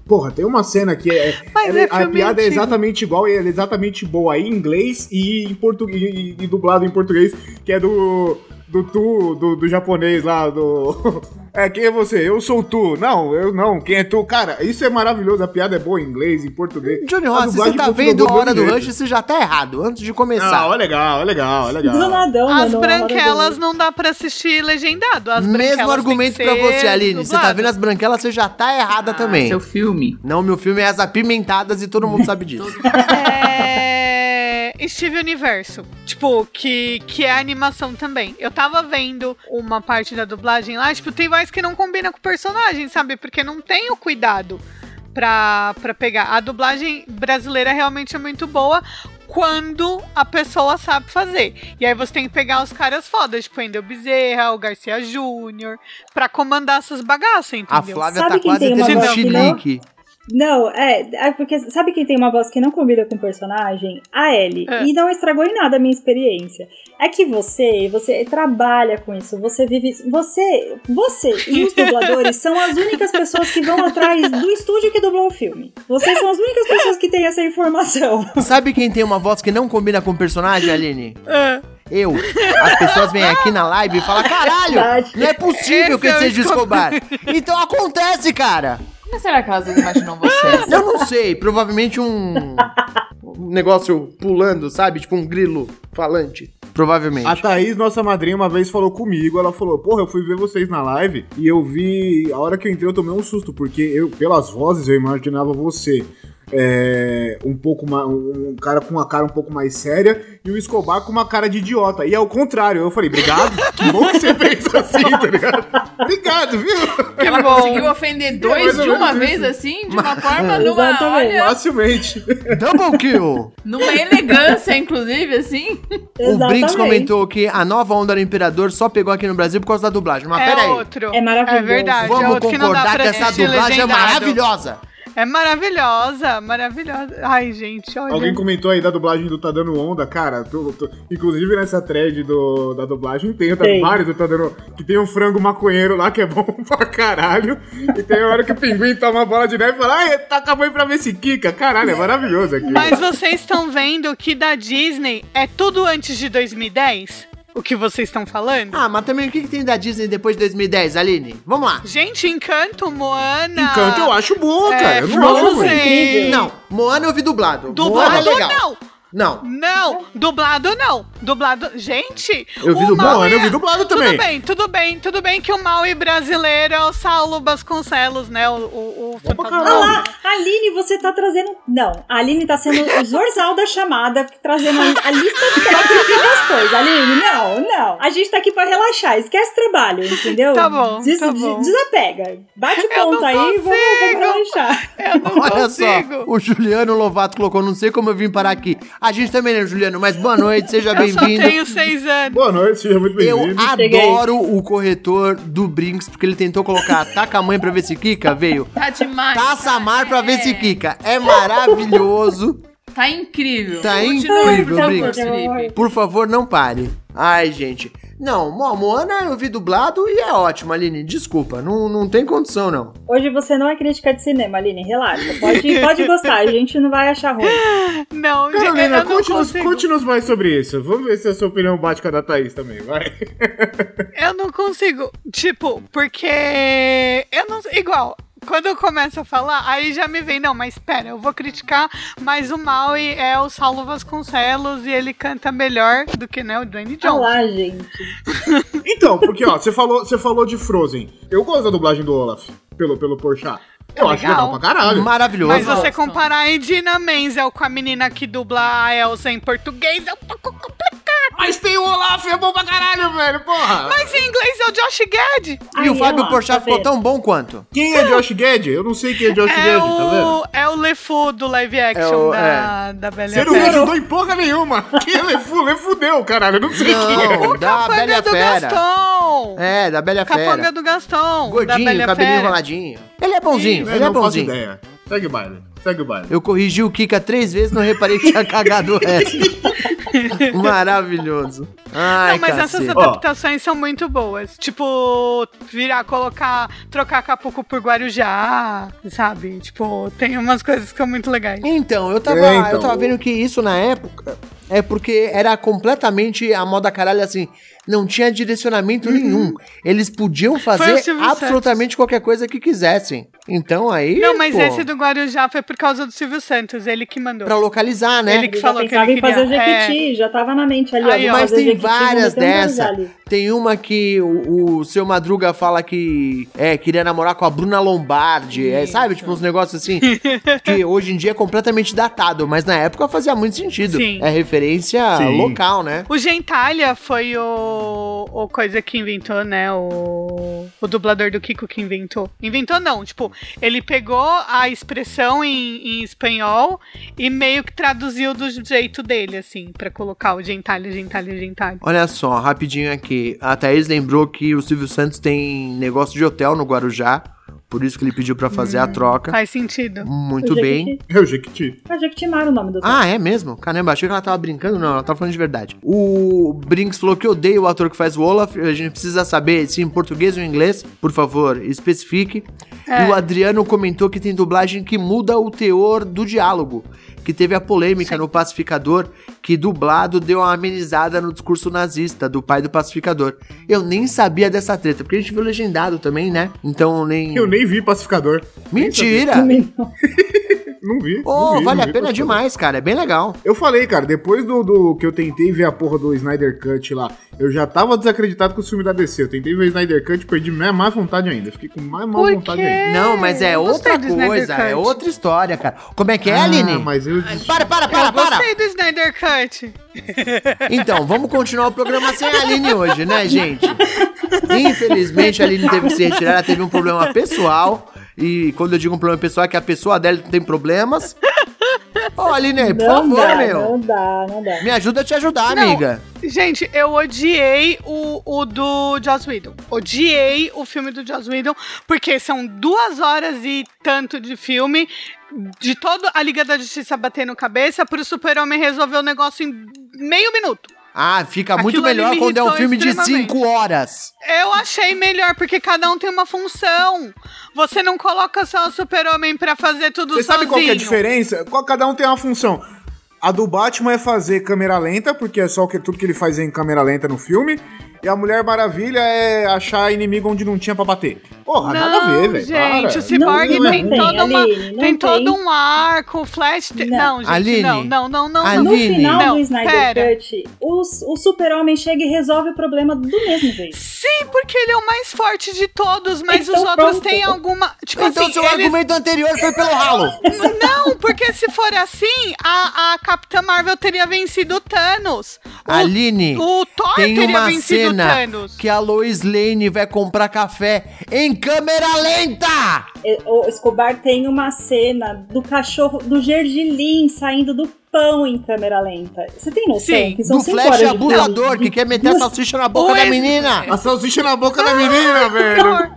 Porra, tem uma cena que é. Mas ela- é a filme piada é antigo. exatamente igual e ela é exatamente boa em inglês e em português e, e dublado em português, que é do. Do tu, do, do japonês lá, do. É, quem é você? Eu sou tu. Não, eu não. Quem é tu? Cara, isso é maravilhoso. A piada é boa em inglês, em português. Johnny Ross, se você tá vendo a hora do Rush, você já tá errado, antes de começar. Não, é legal, é legal, é legal. Do nadão, As mano. branquelas não dá pra assistir legendado. As Mesmo argumento pra você, Aline. Você tá dublado. vendo as branquelas, você já tá errada também. Seu filme. Não, meu filme é As Apimentadas e todo mundo sabe disso. É... Steve Universo. Tipo, que, que é animação também. Eu tava vendo uma parte da dublagem lá, tipo, tem voz que não combina com o personagem, sabe? Porque não tem o cuidado pra, pra pegar. A dublagem brasileira realmente é muito boa quando a pessoa sabe fazer. E aí você tem que pegar os caras fodas, tipo, Endel Bezerra, o Garcia Júnior, pra comandar essas bagaças, entendeu? A Flávia Sabe tá quem quase tendo voz que não- chilique. Não, é, é porque sabe quem tem uma voz que não combina com o personagem? A Ellie. É. E não estragou em nada a minha experiência. É que você, você trabalha com isso, você vive. Você, você e os dubladores são as únicas pessoas que vão atrás do estúdio que dublou o filme. Vocês são as únicas pessoas que têm essa informação. Sabe quem tem uma voz que não combina com o personagem, Aline? Ah, Eu. As pessoas vêm aqui na live e falam: caralho, não é possível que é o seja o Escobar. Então acontece, cara. Como será que elas imaginam você? Eu não sei, provavelmente um, um negócio pulando, sabe? Tipo um grilo falante. Provavelmente. A Thaís, nossa madrinha, uma vez falou comigo, ela falou, porra, eu fui ver vocês na live e eu vi, a hora que eu entrei eu tomei um susto, porque eu, pelas vozes, eu imaginava você. É, um pouco mais. Um cara com uma cara um pouco mais séria e o Escobar com uma cara de idiota. E é o contrário. Eu falei, obrigado, que bom que você pensa assim, tá ligado? Obrigado, viu? Ela bom. conseguiu ofender dois ou de uma vez isso. assim, de uma forma, numa, Exatamente. olha, Facilmente. Double kill! numa elegância, inclusive, assim. O Brinks Exatamente. comentou que a nova onda do Imperador só pegou aqui no Brasil por causa da dublagem. Mas é peraí. outro. É maravilhoso. É verdade. é Vamos outro que não dá concordar pra que essa dublagem é legendado. maravilhosa. É maravilhosa, maravilhosa. Ai, gente, olha. Alguém comentou aí da dublagem do Tá Dando Onda, cara. tô- tô- inclusive nessa thread do, da dublagem tem, tá, Tem. vários do Tá Dando Que tem um frango maconheiro lá que é bom pra caralho. E tem a hora que o pinguim toma a bola de neve e fala: Ai, taca a mãe pra ver se quica. Caralho, é maravilhoso aqui. Mas vocês estão vendo que da Disney é tudo antes de 2010? O que vocês estão falando? Ah, mas também o que, que tem da Disney depois de 2010, Aline? Vamos lá. Gente, Encanto, Moana. Encanto eu acho bom, É, cara. Eu não acho ruim. Não, Moana eu vi dublado. Moana Dublado é legal. não. Não. Não, dublado não. Dublado. Gente, Eu vi o dublado. Maui eu vi é- dublado também. Tudo bem, tudo bem, tudo bem que o Maui brasileiro é o Saulo Vasconcelos, né? O, o, o fantasma. Ah lá, Aline, você tá trazendo. Não, a Aline tá sendo o Zorzal da chamada, trazendo a, a lista técnica das coisas. Aline, não, não. A gente tá aqui pra relaxar, esquece trabalho, entendeu? Tá bom, tá bom. Desapega. Bate Eu ponto aí e vamos, vamos relaxar. Eu não Olha consigo. só, o Juliano Lovato colocou, não sei como eu vim parar aqui. A gente também, né, Juliano? Mas boa noite, seja Eu só bem-vindo. tenho seis anos. Boa noite, seja muito Eu bem-vindo. Cheguei. adoro o corretor do Brinks, porque ele tentou colocar taca a mãe pra ver se quica, veio. Tá demais. Taça a mar pra ver se É, quica. É maravilhoso. Tá incrível. Tá incrível, por Brinks. Por favor, não pare. Ai, gente. Não, Mo- Moana eu vi dublado e é ótimo, Aline. Desculpa, não, não tem condição, não. Hoje você não é crítica de cinema, Aline, relaxa. Pode, pode gostar, a gente não vai achar ruim. Não, Carolina, eu não conte-nos conte-nos mais sobre isso. Vamos ver se a sua opinião bate com a da Thaís também, vai. Eu não consigo. Tipo, porque. Eu não. Igual. Quando eu começo a falar, aí já me vem, não, mas espera, eu vou criticar, mas o Maui é o Saulo Vasconcelos e ele canta melhor do que né, o Dwayne Johnson. lá, gente. Então, porque ó, você falou, você falou de Frozen. Eu gosto da dublagem do Olaf, pelo, pelo Porchat. Eu acho Legal. legal pra caralho. Maravilhoso. Mas você comparar a Idina Menzel com a menina que dubla a Elsa em português é um pouco complicado. Mas tem o Olaf, é bom pra caralho, velho, porra. Mas em inglês é o Josh Gad. E o Fábio Porchat tá ficou tão bom quanto. Quem é Josh Gad? Eu não sei quem é Josh É Gad, tá vendo? o, é o LeFou do live action É o- da, da Bela Você não me ajudou em porra nenhuma. Quem é Lefu? Lefudeu, caralho. Eu não sei quem é. Não, da Capanga Bela do Fera. Gaston. É, da Bela Capanga Fera. do Gaston. da Gordinho, Bela cabelinho Fera. enroladinho. Ele é bonzinho, Eu ele é não faço bonzinho. ideia. Segue o baile. Segue o baile. Eu corrigi o Kika três vezes, não reparei que tinha cagado o resto. Maravilhoso. Ai, Não, mas essas cacete. Ó. adaptações são muito boas. Tipo, virar, colocar, trocar Capuco por Guarujá, sabe? Tipo, tem umas coisas que são muito legais. Então, eu tava, É, então. eu tava vendo que isso na época é porque era completamente a moda caralho assim. Não tinha direcionamento nenhum. Eles podiam fazer Uhum. Absolutamente qualquer coisa que quisessem. Então aí. Não, mas pô, esse do Guarujá foi por causa do Silvio Santos, ele que mandou. Pra localizar, né? Ele que já falou que ele em fazer queria. é. Jequiti, já tava na mente ali. Aí, ó, Mas tem Jequiti, várias meter dessa. ali. Tem uma que o, o seu Madruga fala que é, queria namorar com a Bruna Lombardi. É, sabe? Tipo, uns negócios assim. que hoje em dia é completamente datado, mas na época fazia muito sentido. Sim. É referência Sim. local, né? O Gentalha foi o, o coisa que inventou, né? O, o dublador do Kiko que inventou. Inventou não, tipo, ele pegou a expressão em, em espanhol e meio que traduziu do jeito dele, assim, pra colocar o Gentalha, Gentalha, Gentalha. Olha só, rapidinho aqui. A Thaís lembrou que o Silvio Santos tem negócio de hotel no Guarujá. Por isso que ele pediu pra fazer a troca. Faz sentido. Muito O bem. É o Jequiti. Ah, Jequitimara o nome do Ah, é mesmo? Caramba, achei que ela tava brincando. Não, ela tava falando de verdade. O Brinks falou que odeia o ator que faz o Olaf. A gente precisa saber se em português ou em inglês. Por favor, especifique. É. E o Adriano comentou que tem dublagem que muda o teor do diálogo. Que teve a polêmica no Pacificador, que dublado deu uma amenizada no discurso nazista do pai do Pacificador. Eu nem sabia dessa treta, porque a gente viu legendado também, né? Então nem. Eu nem vi Pacificador. Mentira! Também não. Vi. Ô, não vi, vale não a vi pena demais, cara. É bem legal. Eu falei, cara, depois do, do que eu tentei ver a porra do Snyder Cut lá, eu já tava desacreditado com o filme da DC. Eu tentei ver o Snyder Cut, perdi mais, mais vontade ainda. Fiquei com mais má vontade ainda. Não, mas é outra coisa, é outra história, cara. Como é que é, Ah, Aline? mas eu. Para, para, para, eu para! gostei do Snyder Cut. Então, vamos continuar o programa sem a Aline hoje, né, gente? Infelizmente, a Aline teve que se retirar, ela teve um problema pessoal. E quando eu digo um problema pessoal, é que a pessoa dela tem problemas. Ô, Aline, por Não favor, dá, meu. não dá, não dá. Me ajuda a te ajudar, Não. amiga. Gente, eu odiei o, o do Joss Whedon. Odiei o filme do Joss Whedon, porque são duas horas e tanto de filme, de toda a Liga da Justiça batendo cabeça, pro Super-Homem resolver o negócio em meio minuto. Ah, fica muito Aquilo ali melhor me quando é um filme de extremamente. 5 horas. Eu achei melhor, porque cada um tem uma função. Você não coloca só o Super-Homem pra fazer tudo Você sozinho. sabe qual que é a diferença? Qual- Cada um tem uma função. A do Batman é fazer câmera lenta, porque é só o que, tudo que ele faz em câmera lenta no filme. E a Mulher Maravilha é achar inimigo onde não tinha pra bater. Porra, nada a ver, velho. Gente, para. o Cyborg Não, tem, não tem, toda uma, Aline, não tem todo um arco, o Flash... Tem, Não. não. gente, Aline, não, não, não, não. Aline. não. No final Não, do Snyder pera. Cut, os- o super-homem chega e resolve o problema do mesmo jeito. Sim, porque ele é o mais forte de todos, mas Então os outros pronto. têm alguma... Tipo Então assim, seu eles... argumento anterior foi pelo ralo. Não, porque se for assim, a, a Capitã Marvel teria vencido o Thanos. O, Aline, o Thor tem teria uma vencido o cena que a Lois Lane vai comprar café em câmera lenta. O Escobar tem uma cena do cachorro, do gergelim saindo do pão em câmera lenta. Você tem noção Sim, que são Do cinco Flash abusador que quer meter a salsicha na boca da menina. A salsicha na boca da menina, velho.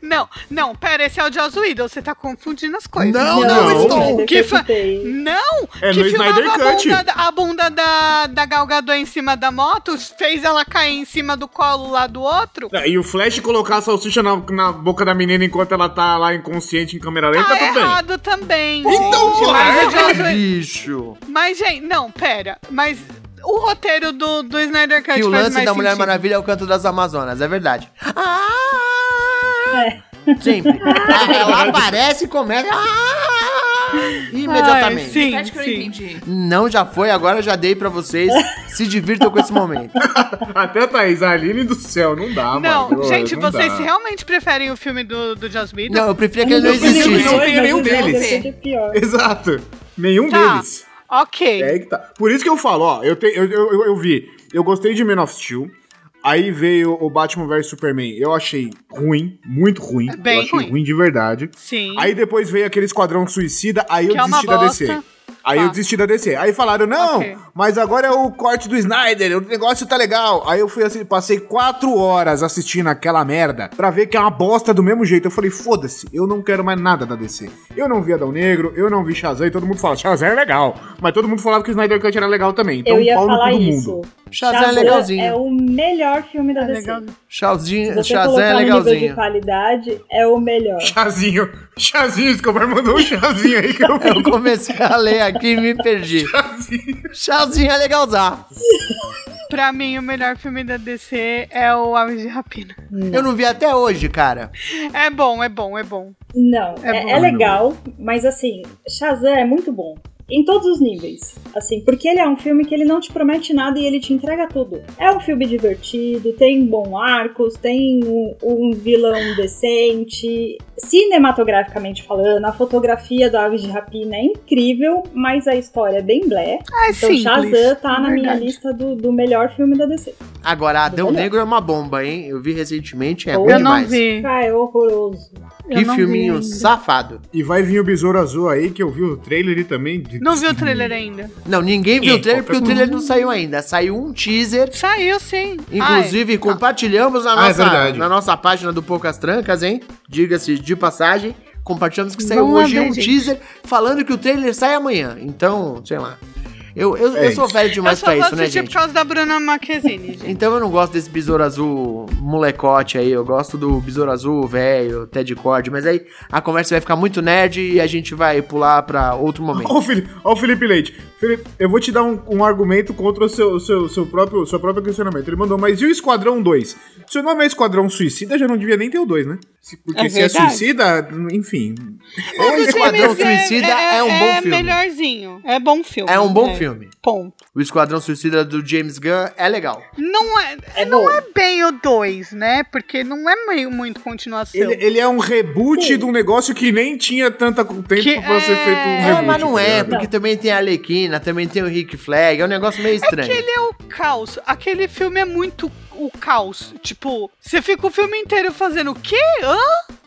Não, não, pera, esse é o Joss Whedon, você tá confundindo as coisas. Não, não o estou. Que fa-. Não! É que no filmava Snyder a Cut. bunda, da- a bunda da, da Gal Gadot em cima da moto, fez ela cair em cima do colo lá do outro. E o Flash colocar a salsicha na, na boca da menina enquanto ela tá lá inconsciente em câmera lenta, Tá tudo bem. errado também, Então, porra, Mas é Bicho. Mas, gente, não, pera. Mas o roteiro do, do Snyder Cut Que o faz lance mais da Mulher sentido. Maravilha é o canto das Amazonas, é verdade. Ah! É. Sempre. Ah, Ela aparece e começa. Ah! Imediatamente. Ai, sim, Repete que eu não sim. entendi. Não já foi, agora já dei pra vocês. Se divirtam com esse momento. Até a Thaís, a Aline do céu, não dá, Não, mano. gente, não vocês dá. realmente preferem o filme do, do Joss Whedon? Não, eu preferia que ele não Eu existisse. Não nenhum mas deles. Exato. Nenhum Tá. deles. Ok. É aí que tá. Por isso que eu falo, ó, eu, te, eu, eu, eu- eu vi, eu gostei de Man of Steel, aí veio o Batman vs Superman, eu achei ruim, muito ruim, É bem eu achei ruim. ruim. de verdade. Sim. Aí depois veio aquele Esquadrão Suicida, aí eu Que é uma desisti da DC. Aí Tá. eu desisti da DC. Aí falaram, não, Ok. mas agora é o corte do Snyder, o negócio tá legal. Aí eu fui assim, passei quatro horas assistindo aquela merda pra ver que é uma bosta do mesmo jeito. Eu falei, foda-se, eu não quero mais nada da DC. Eu não vi Adão Negro, eu não vi Shazam, e todo mundo fala, Shazam é legal. Mas todo mundo falava que o Snyder Cut era legal também. Então Eu ia falar isso. mundo. Shazam é legalzinho. é o melhor filme da É DC. legal. Shazam, Shazam é no nível de legalzinho. qualidade, é o melhor. Chazinho, Chazinho, Escobar mandou um chazinho aí que eu vi. Eu comecei a ler aqui e me perdi. Chazinho. Shazam é legalzão. Pra mim, o melhor filme da DC é o Aves de Rapina. Eu não vi até hoje, cara. É bom, é bom, é bom. Não, É é, bom. é legal, mas assim, Shazam é muito bom. Em todos os níveis. Assim, porque ele é um filme que ele não te promete nada e ele te entrega tudo. É um filme divertido, tem bom arcos, tem um, um vilão decente. Cinematograficamente falando, a fotografia do Aves de Rapina é incrível, mas a história é bem blé. É Então simples. Shazam tá na minha lista do, do melhor filme da DC. Agora, Adão. Negro é uma bomba, hein? Eu vi recentemente, é Eu bom Eu não demais. vi. Ah, é horroroso. Que filminho safado. E vai vir o Besouro Azul aí, que eu vi o trailer e também. Não vi o trailer ainda. Não, ninguém viu É, o trailer porque o trailer não saiu ainda. Saiu um teaser. Saiu sim. Inclusive, compartilhamos na Ah, é nossa, verdade. na nossa página do Poucas Trancas, hein? Diga-se de passagem. Compartilhamos que saiu Vamos hoje ver, um gente. teaser falando que o trailer sai amanhã. Então, sei lá. Eu, eu, É eu sou velho Eu demais pra isso, né, assistir gente? por causa da Bruna Marquezine, gente. Então eu não gosto desse besouro azul molecote aí, eu gosto do besouro azul velho, Ted Cord, mas aí a conversa vai ficar muito nerd e a gente vai pular pra outro momento. Ó o Felipe, ó o Felipe Leite. Felipe, eu vou te dar um, um argumento contra o seu, seu, seu, próprio, seu próprio questionamento. Ele mandou, mas e o Esquadrão 2? Se o nome é Esquadrão Suicida, já não devia nem ter o 2, né? Porque É se é suicida, enfim. O Esquadrão Gunn Suicida é, um bom é filme. melhorzinho. É bom filme. É um bom né? Filme. Ponto. O Esquadrão Suicida do James Gunn é legal. Não é, É não bom. é bem o 2, né? Porque não é meio muito continuação. Ele, ele é um reboot Sim. de um negócio que nem tinha tanto tempo Que pra ser é- feito um É, reboot. É, mas não é, porque também tem a Arlequina, também tem o Rick Flag, é um negócio meio estranho. Que ele é o caos. Aquele filme é muito o caos. Tipo, você fica o filme inteiro fazendo o quê? Hã?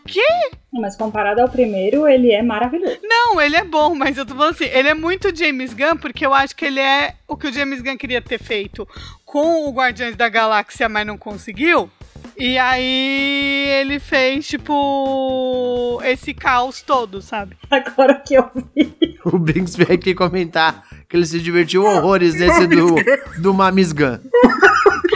Quê? Mas comparado ao primeiro, ele é maravilhoso. Não, ele é bom, mas eu tô falando assim, ele é muito James Gunn, porque eu acho que ele é o que o James Gunn queria ter feito com o Guardiões da Galáxia, mas não conseguiu. E aí ele fez, tipo, esse caos todo, sabe? Agora que eu vi. O Brinks veio aqui comentar que ele se divertiu horrores nesse do, do Mamis Gun.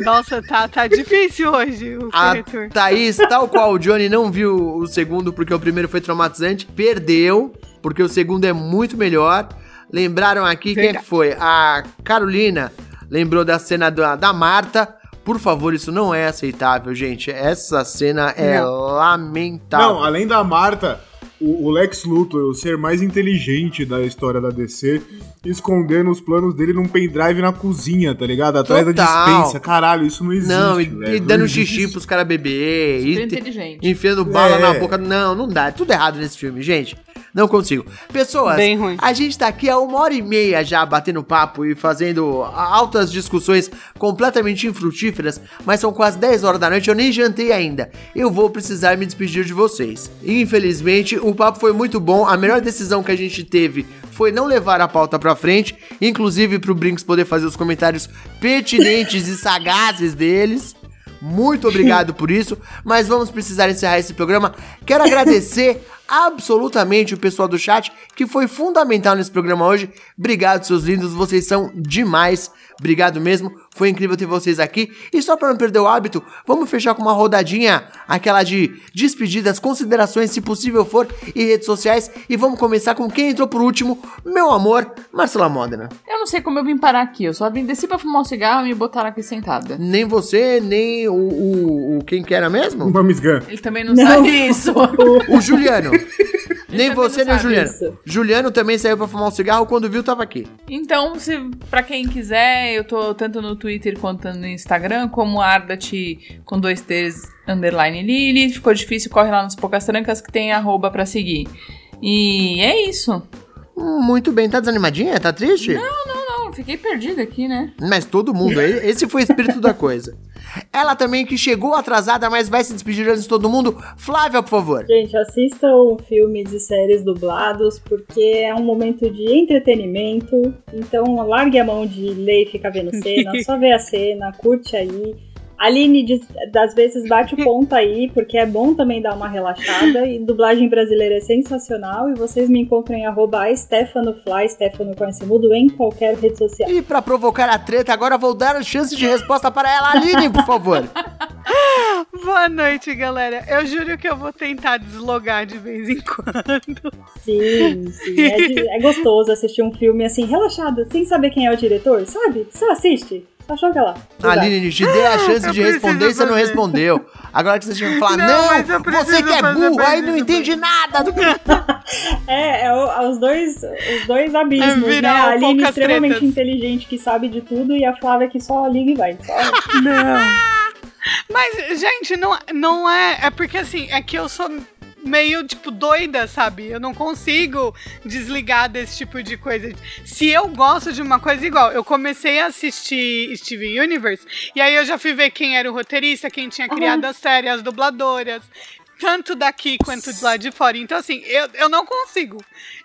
Nossa, tá, tá difícil hoje o A corretor. Thaís, tal qual o Johnny, não viu o segundo porque o primeiro foi traumatizante, perdeu, porque o segundo é muito melhor. Lembraram aqui quem é que foi? A Carolina lembrou da cena da, da Marta. Por favor, isso não é aceitável, gente. Essa cena é lamentável. Não, além da Marta, o, Lex Luthor, o ser mais inteligente da história da DC, escondendo os planos dele num pendrive na cozinha, tá ligado? Atrás da Total. dispensa. Caralho, isso não existe. Não, e, velho. e Não dando existe xixi pros caras beber. Super E te- inteligente. enfiando bala É. na boca. Não, não dá. É tudo errado nesse filme, gente. Não consigo. Pessoas, Bem ruim. a gente tá aqui há uma hora e meia já batendo papo e fazendo altas discussões completamente infrutíferas, mas são quase 10 horas da noite, eu nem jantei ainda. Eu vou precisar me despedir de vocês. Infelizmente, o papo foi muito bom. A melhor decisão que a gente teve foi não levar a pauta pra frente, inclusive pro Brinks poder fazer os comentários pertinentes e sagazes deles. Muito obrigado por isso, mas vamos precisar encerrar esse programa. Quero agradecer absolutamente o pessoal do chat que foi fundamental nesse programa hoje. Obrigado, seus lindos, vocês são demais. Obrigado mesmo, foi incrível ter vocês aqui. E só para não perder o hábito, vamos fechar com uma rodadinha, aquela de despedidas, considerações, se possível for, e redes sociais. E vamos começar com quem entrou por último, meu amor, Marcela Modena. Eu não sei como eu vim parar aqui. Eu só vim descer pra fumar um cigarro e me botaram aqui sentada. Nem você, nem o, o, o quem que era mesmo? Uma misgan. Ele também não, Não. sabe isso. O Juliano. nem também você, nem o Juliano. isso. Juliano também saiu pra fumar um cigarro quando viu, tava aqui. Então, se para quem quiser, eu tô tanto no Twitter quanto no Instagram, como Ardat com dois T's underline Lili. Ficou difícil, corre lá nos Poucas Trancas que tem arroba pra seguir. E é isso. Hum, Muito bem, tá desanimadinha? Tá triste? Não, não, fiquei perdida aqui, né? Mas todo mundo, esse foi o espírito da coisa. Ela também que chegou atrasada, mas vai se despedir antes de todo mundo. Flávia, por favor. Gente, assistam filmes e séries dublados, porque é um momento de entretenimento. Então, largue a mão de ler e ficar vendo cena, só vê a cena, curte aí. Aline, diz- das vezes, bate o ponto aí, porque é bom também dar uma relaxada. E dublagem brasileira é sensacional. E vocês me encontram em arroba StefanoFly, Stefano com esse mudo, em qualquer rede social. E pra provocar a treta, agora vou dar a chance de resposta para ela, Aline, por favor. Boa noite, galera. Eu juro que eu vou tentar deslogar de vez em quando. Sim, sim. É, de- é gostoso assistir um filme assim, relaxado, sem saber quem é o diretor, sabe? Só assiste. Só joga lá. Aline, te dei a chance Eu de responder e você não respondeu. Agora que você chega e falar, Não, não, você que é burro, aí não entende nada. do- É, é, o- é os, dois, os dois abismos, É né? A Aline extremamente tretas. inteligente que sabe de tudo e a Flávia que só liga e vai. Só- Não. Mas, gente, não, não é. É porque assim, é que eu sou meio, tipo, doida, sabe? Eu não consigo desligar desse tipo de coisa. Se eu gosto de uma coisa igual, eu comecei a assistir Steven Universe, e aí eu já fui ver quem era o roteirista, quem tinha criado a série, as dubladoras. Tanto daqui quanto de lá de fora. Então, assim, eu, eu não consigo.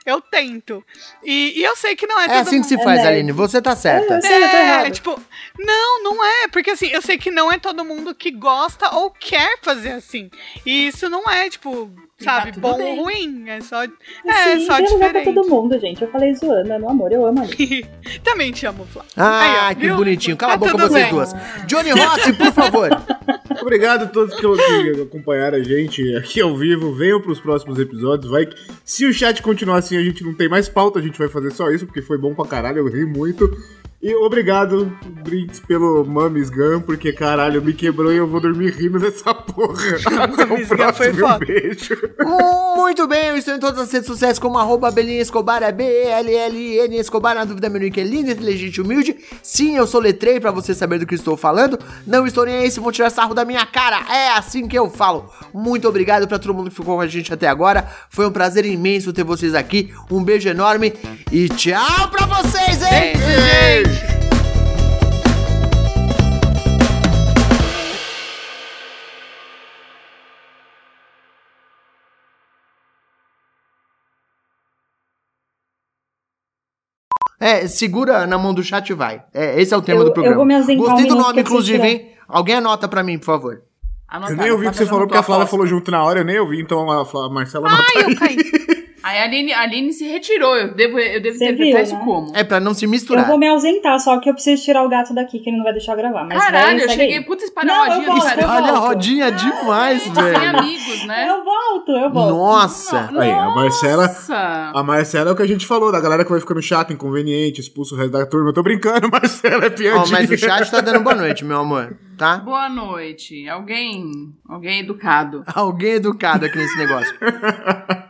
Eu tento. E, e eu sei que não é, É todo assim que se É faz, nerd. Aline, você tá É, certa. tô é, errado. tipo, não, não é, porque assim, eu sei que não é todo mundo que gosta ou quer fazer assim. E isso não é, tipo, Sabe? tudo Bom bem. ou ruim. É só, é, Sim, só lugar pra diferente. todo mundo, gente. Eu falei zoando, é no amor, eu amo ali. Também te amo, Flá. Ah, Aí, ó, que viu? bonitinho. Cala a Tá boca tudo vocês bem. duas. Johnny Rossi, por favor. Obrigado a todos que, que acompanharam a gente aqui ao vivo. Venham pros próximos episódios. Vai que, se o chat continuar assim, a gente não tem mais pauta, a gente vai fazer só isso, porque foi bom pra caralho, eu ri muito. E obrigado, Brinks, pelo Mamis Gun, porque caralho, me quebrou e eu vou dormir rindo dessa porra. Mamis Gun foi um foda. beijo. Muito bem, eu estou em todas as redes sociais como arroba Belinha Escobar, é B-E-L-L-N Escobar, na dúvida meu nick é lindo, inteligente e humilde. Sim, eu soletrei pra você saber do que estou falando. Não estou nem aí se vão tirar sarro da minha cara, é assim que eu falo. Muito obrigado pra todo mundo que ficou com a gente até agora. Foi um prazer imenso ter vocês aqui. Um beijo enorme e tchau pra vocês, hein? Beijo. É, segura na mão do chat e vai. É, esse é o tema Eu- do eu programa. vou me ausentar Gostei do nome, eu inclusive, tirar. hein? Alguém anota pra mim, por favor. Anotaram, Eu nem ouvi o tá que você fazendo falou, porque a Flávia falou junto na hora, eu nem ouvi, então a, Marcela não Ai, eu caí. Aí a Aline, a Aline se retirou. Eu devo, eu devo Você interpretar viu, isso né? como? É pra não se Eu misturar. vou me ausentar, só que eu preciso tirar o gato daqui, que ele não vai deixar eu gravar. Mas Caralho, eu cheguei. aí. Puta, espalha Não, a rodinha eu do volto, caralho. eu Olha a volto. rodinha demais, Sem velho. amigos, né? Eu volto, eu volto. Nossa. Aí, a Marcela. Nossa. A Marcela é o que a gente falou, da galera que vai ficando chata, inconveniente, expulsa o resto da turma. Eu tô brincando, Marcela, é piadinha. Ó, mas o chat tá dando boa noite, meu amor, tá? Boa noite. Alguém, alguém educado. Alguém educado aqui nesse negócio.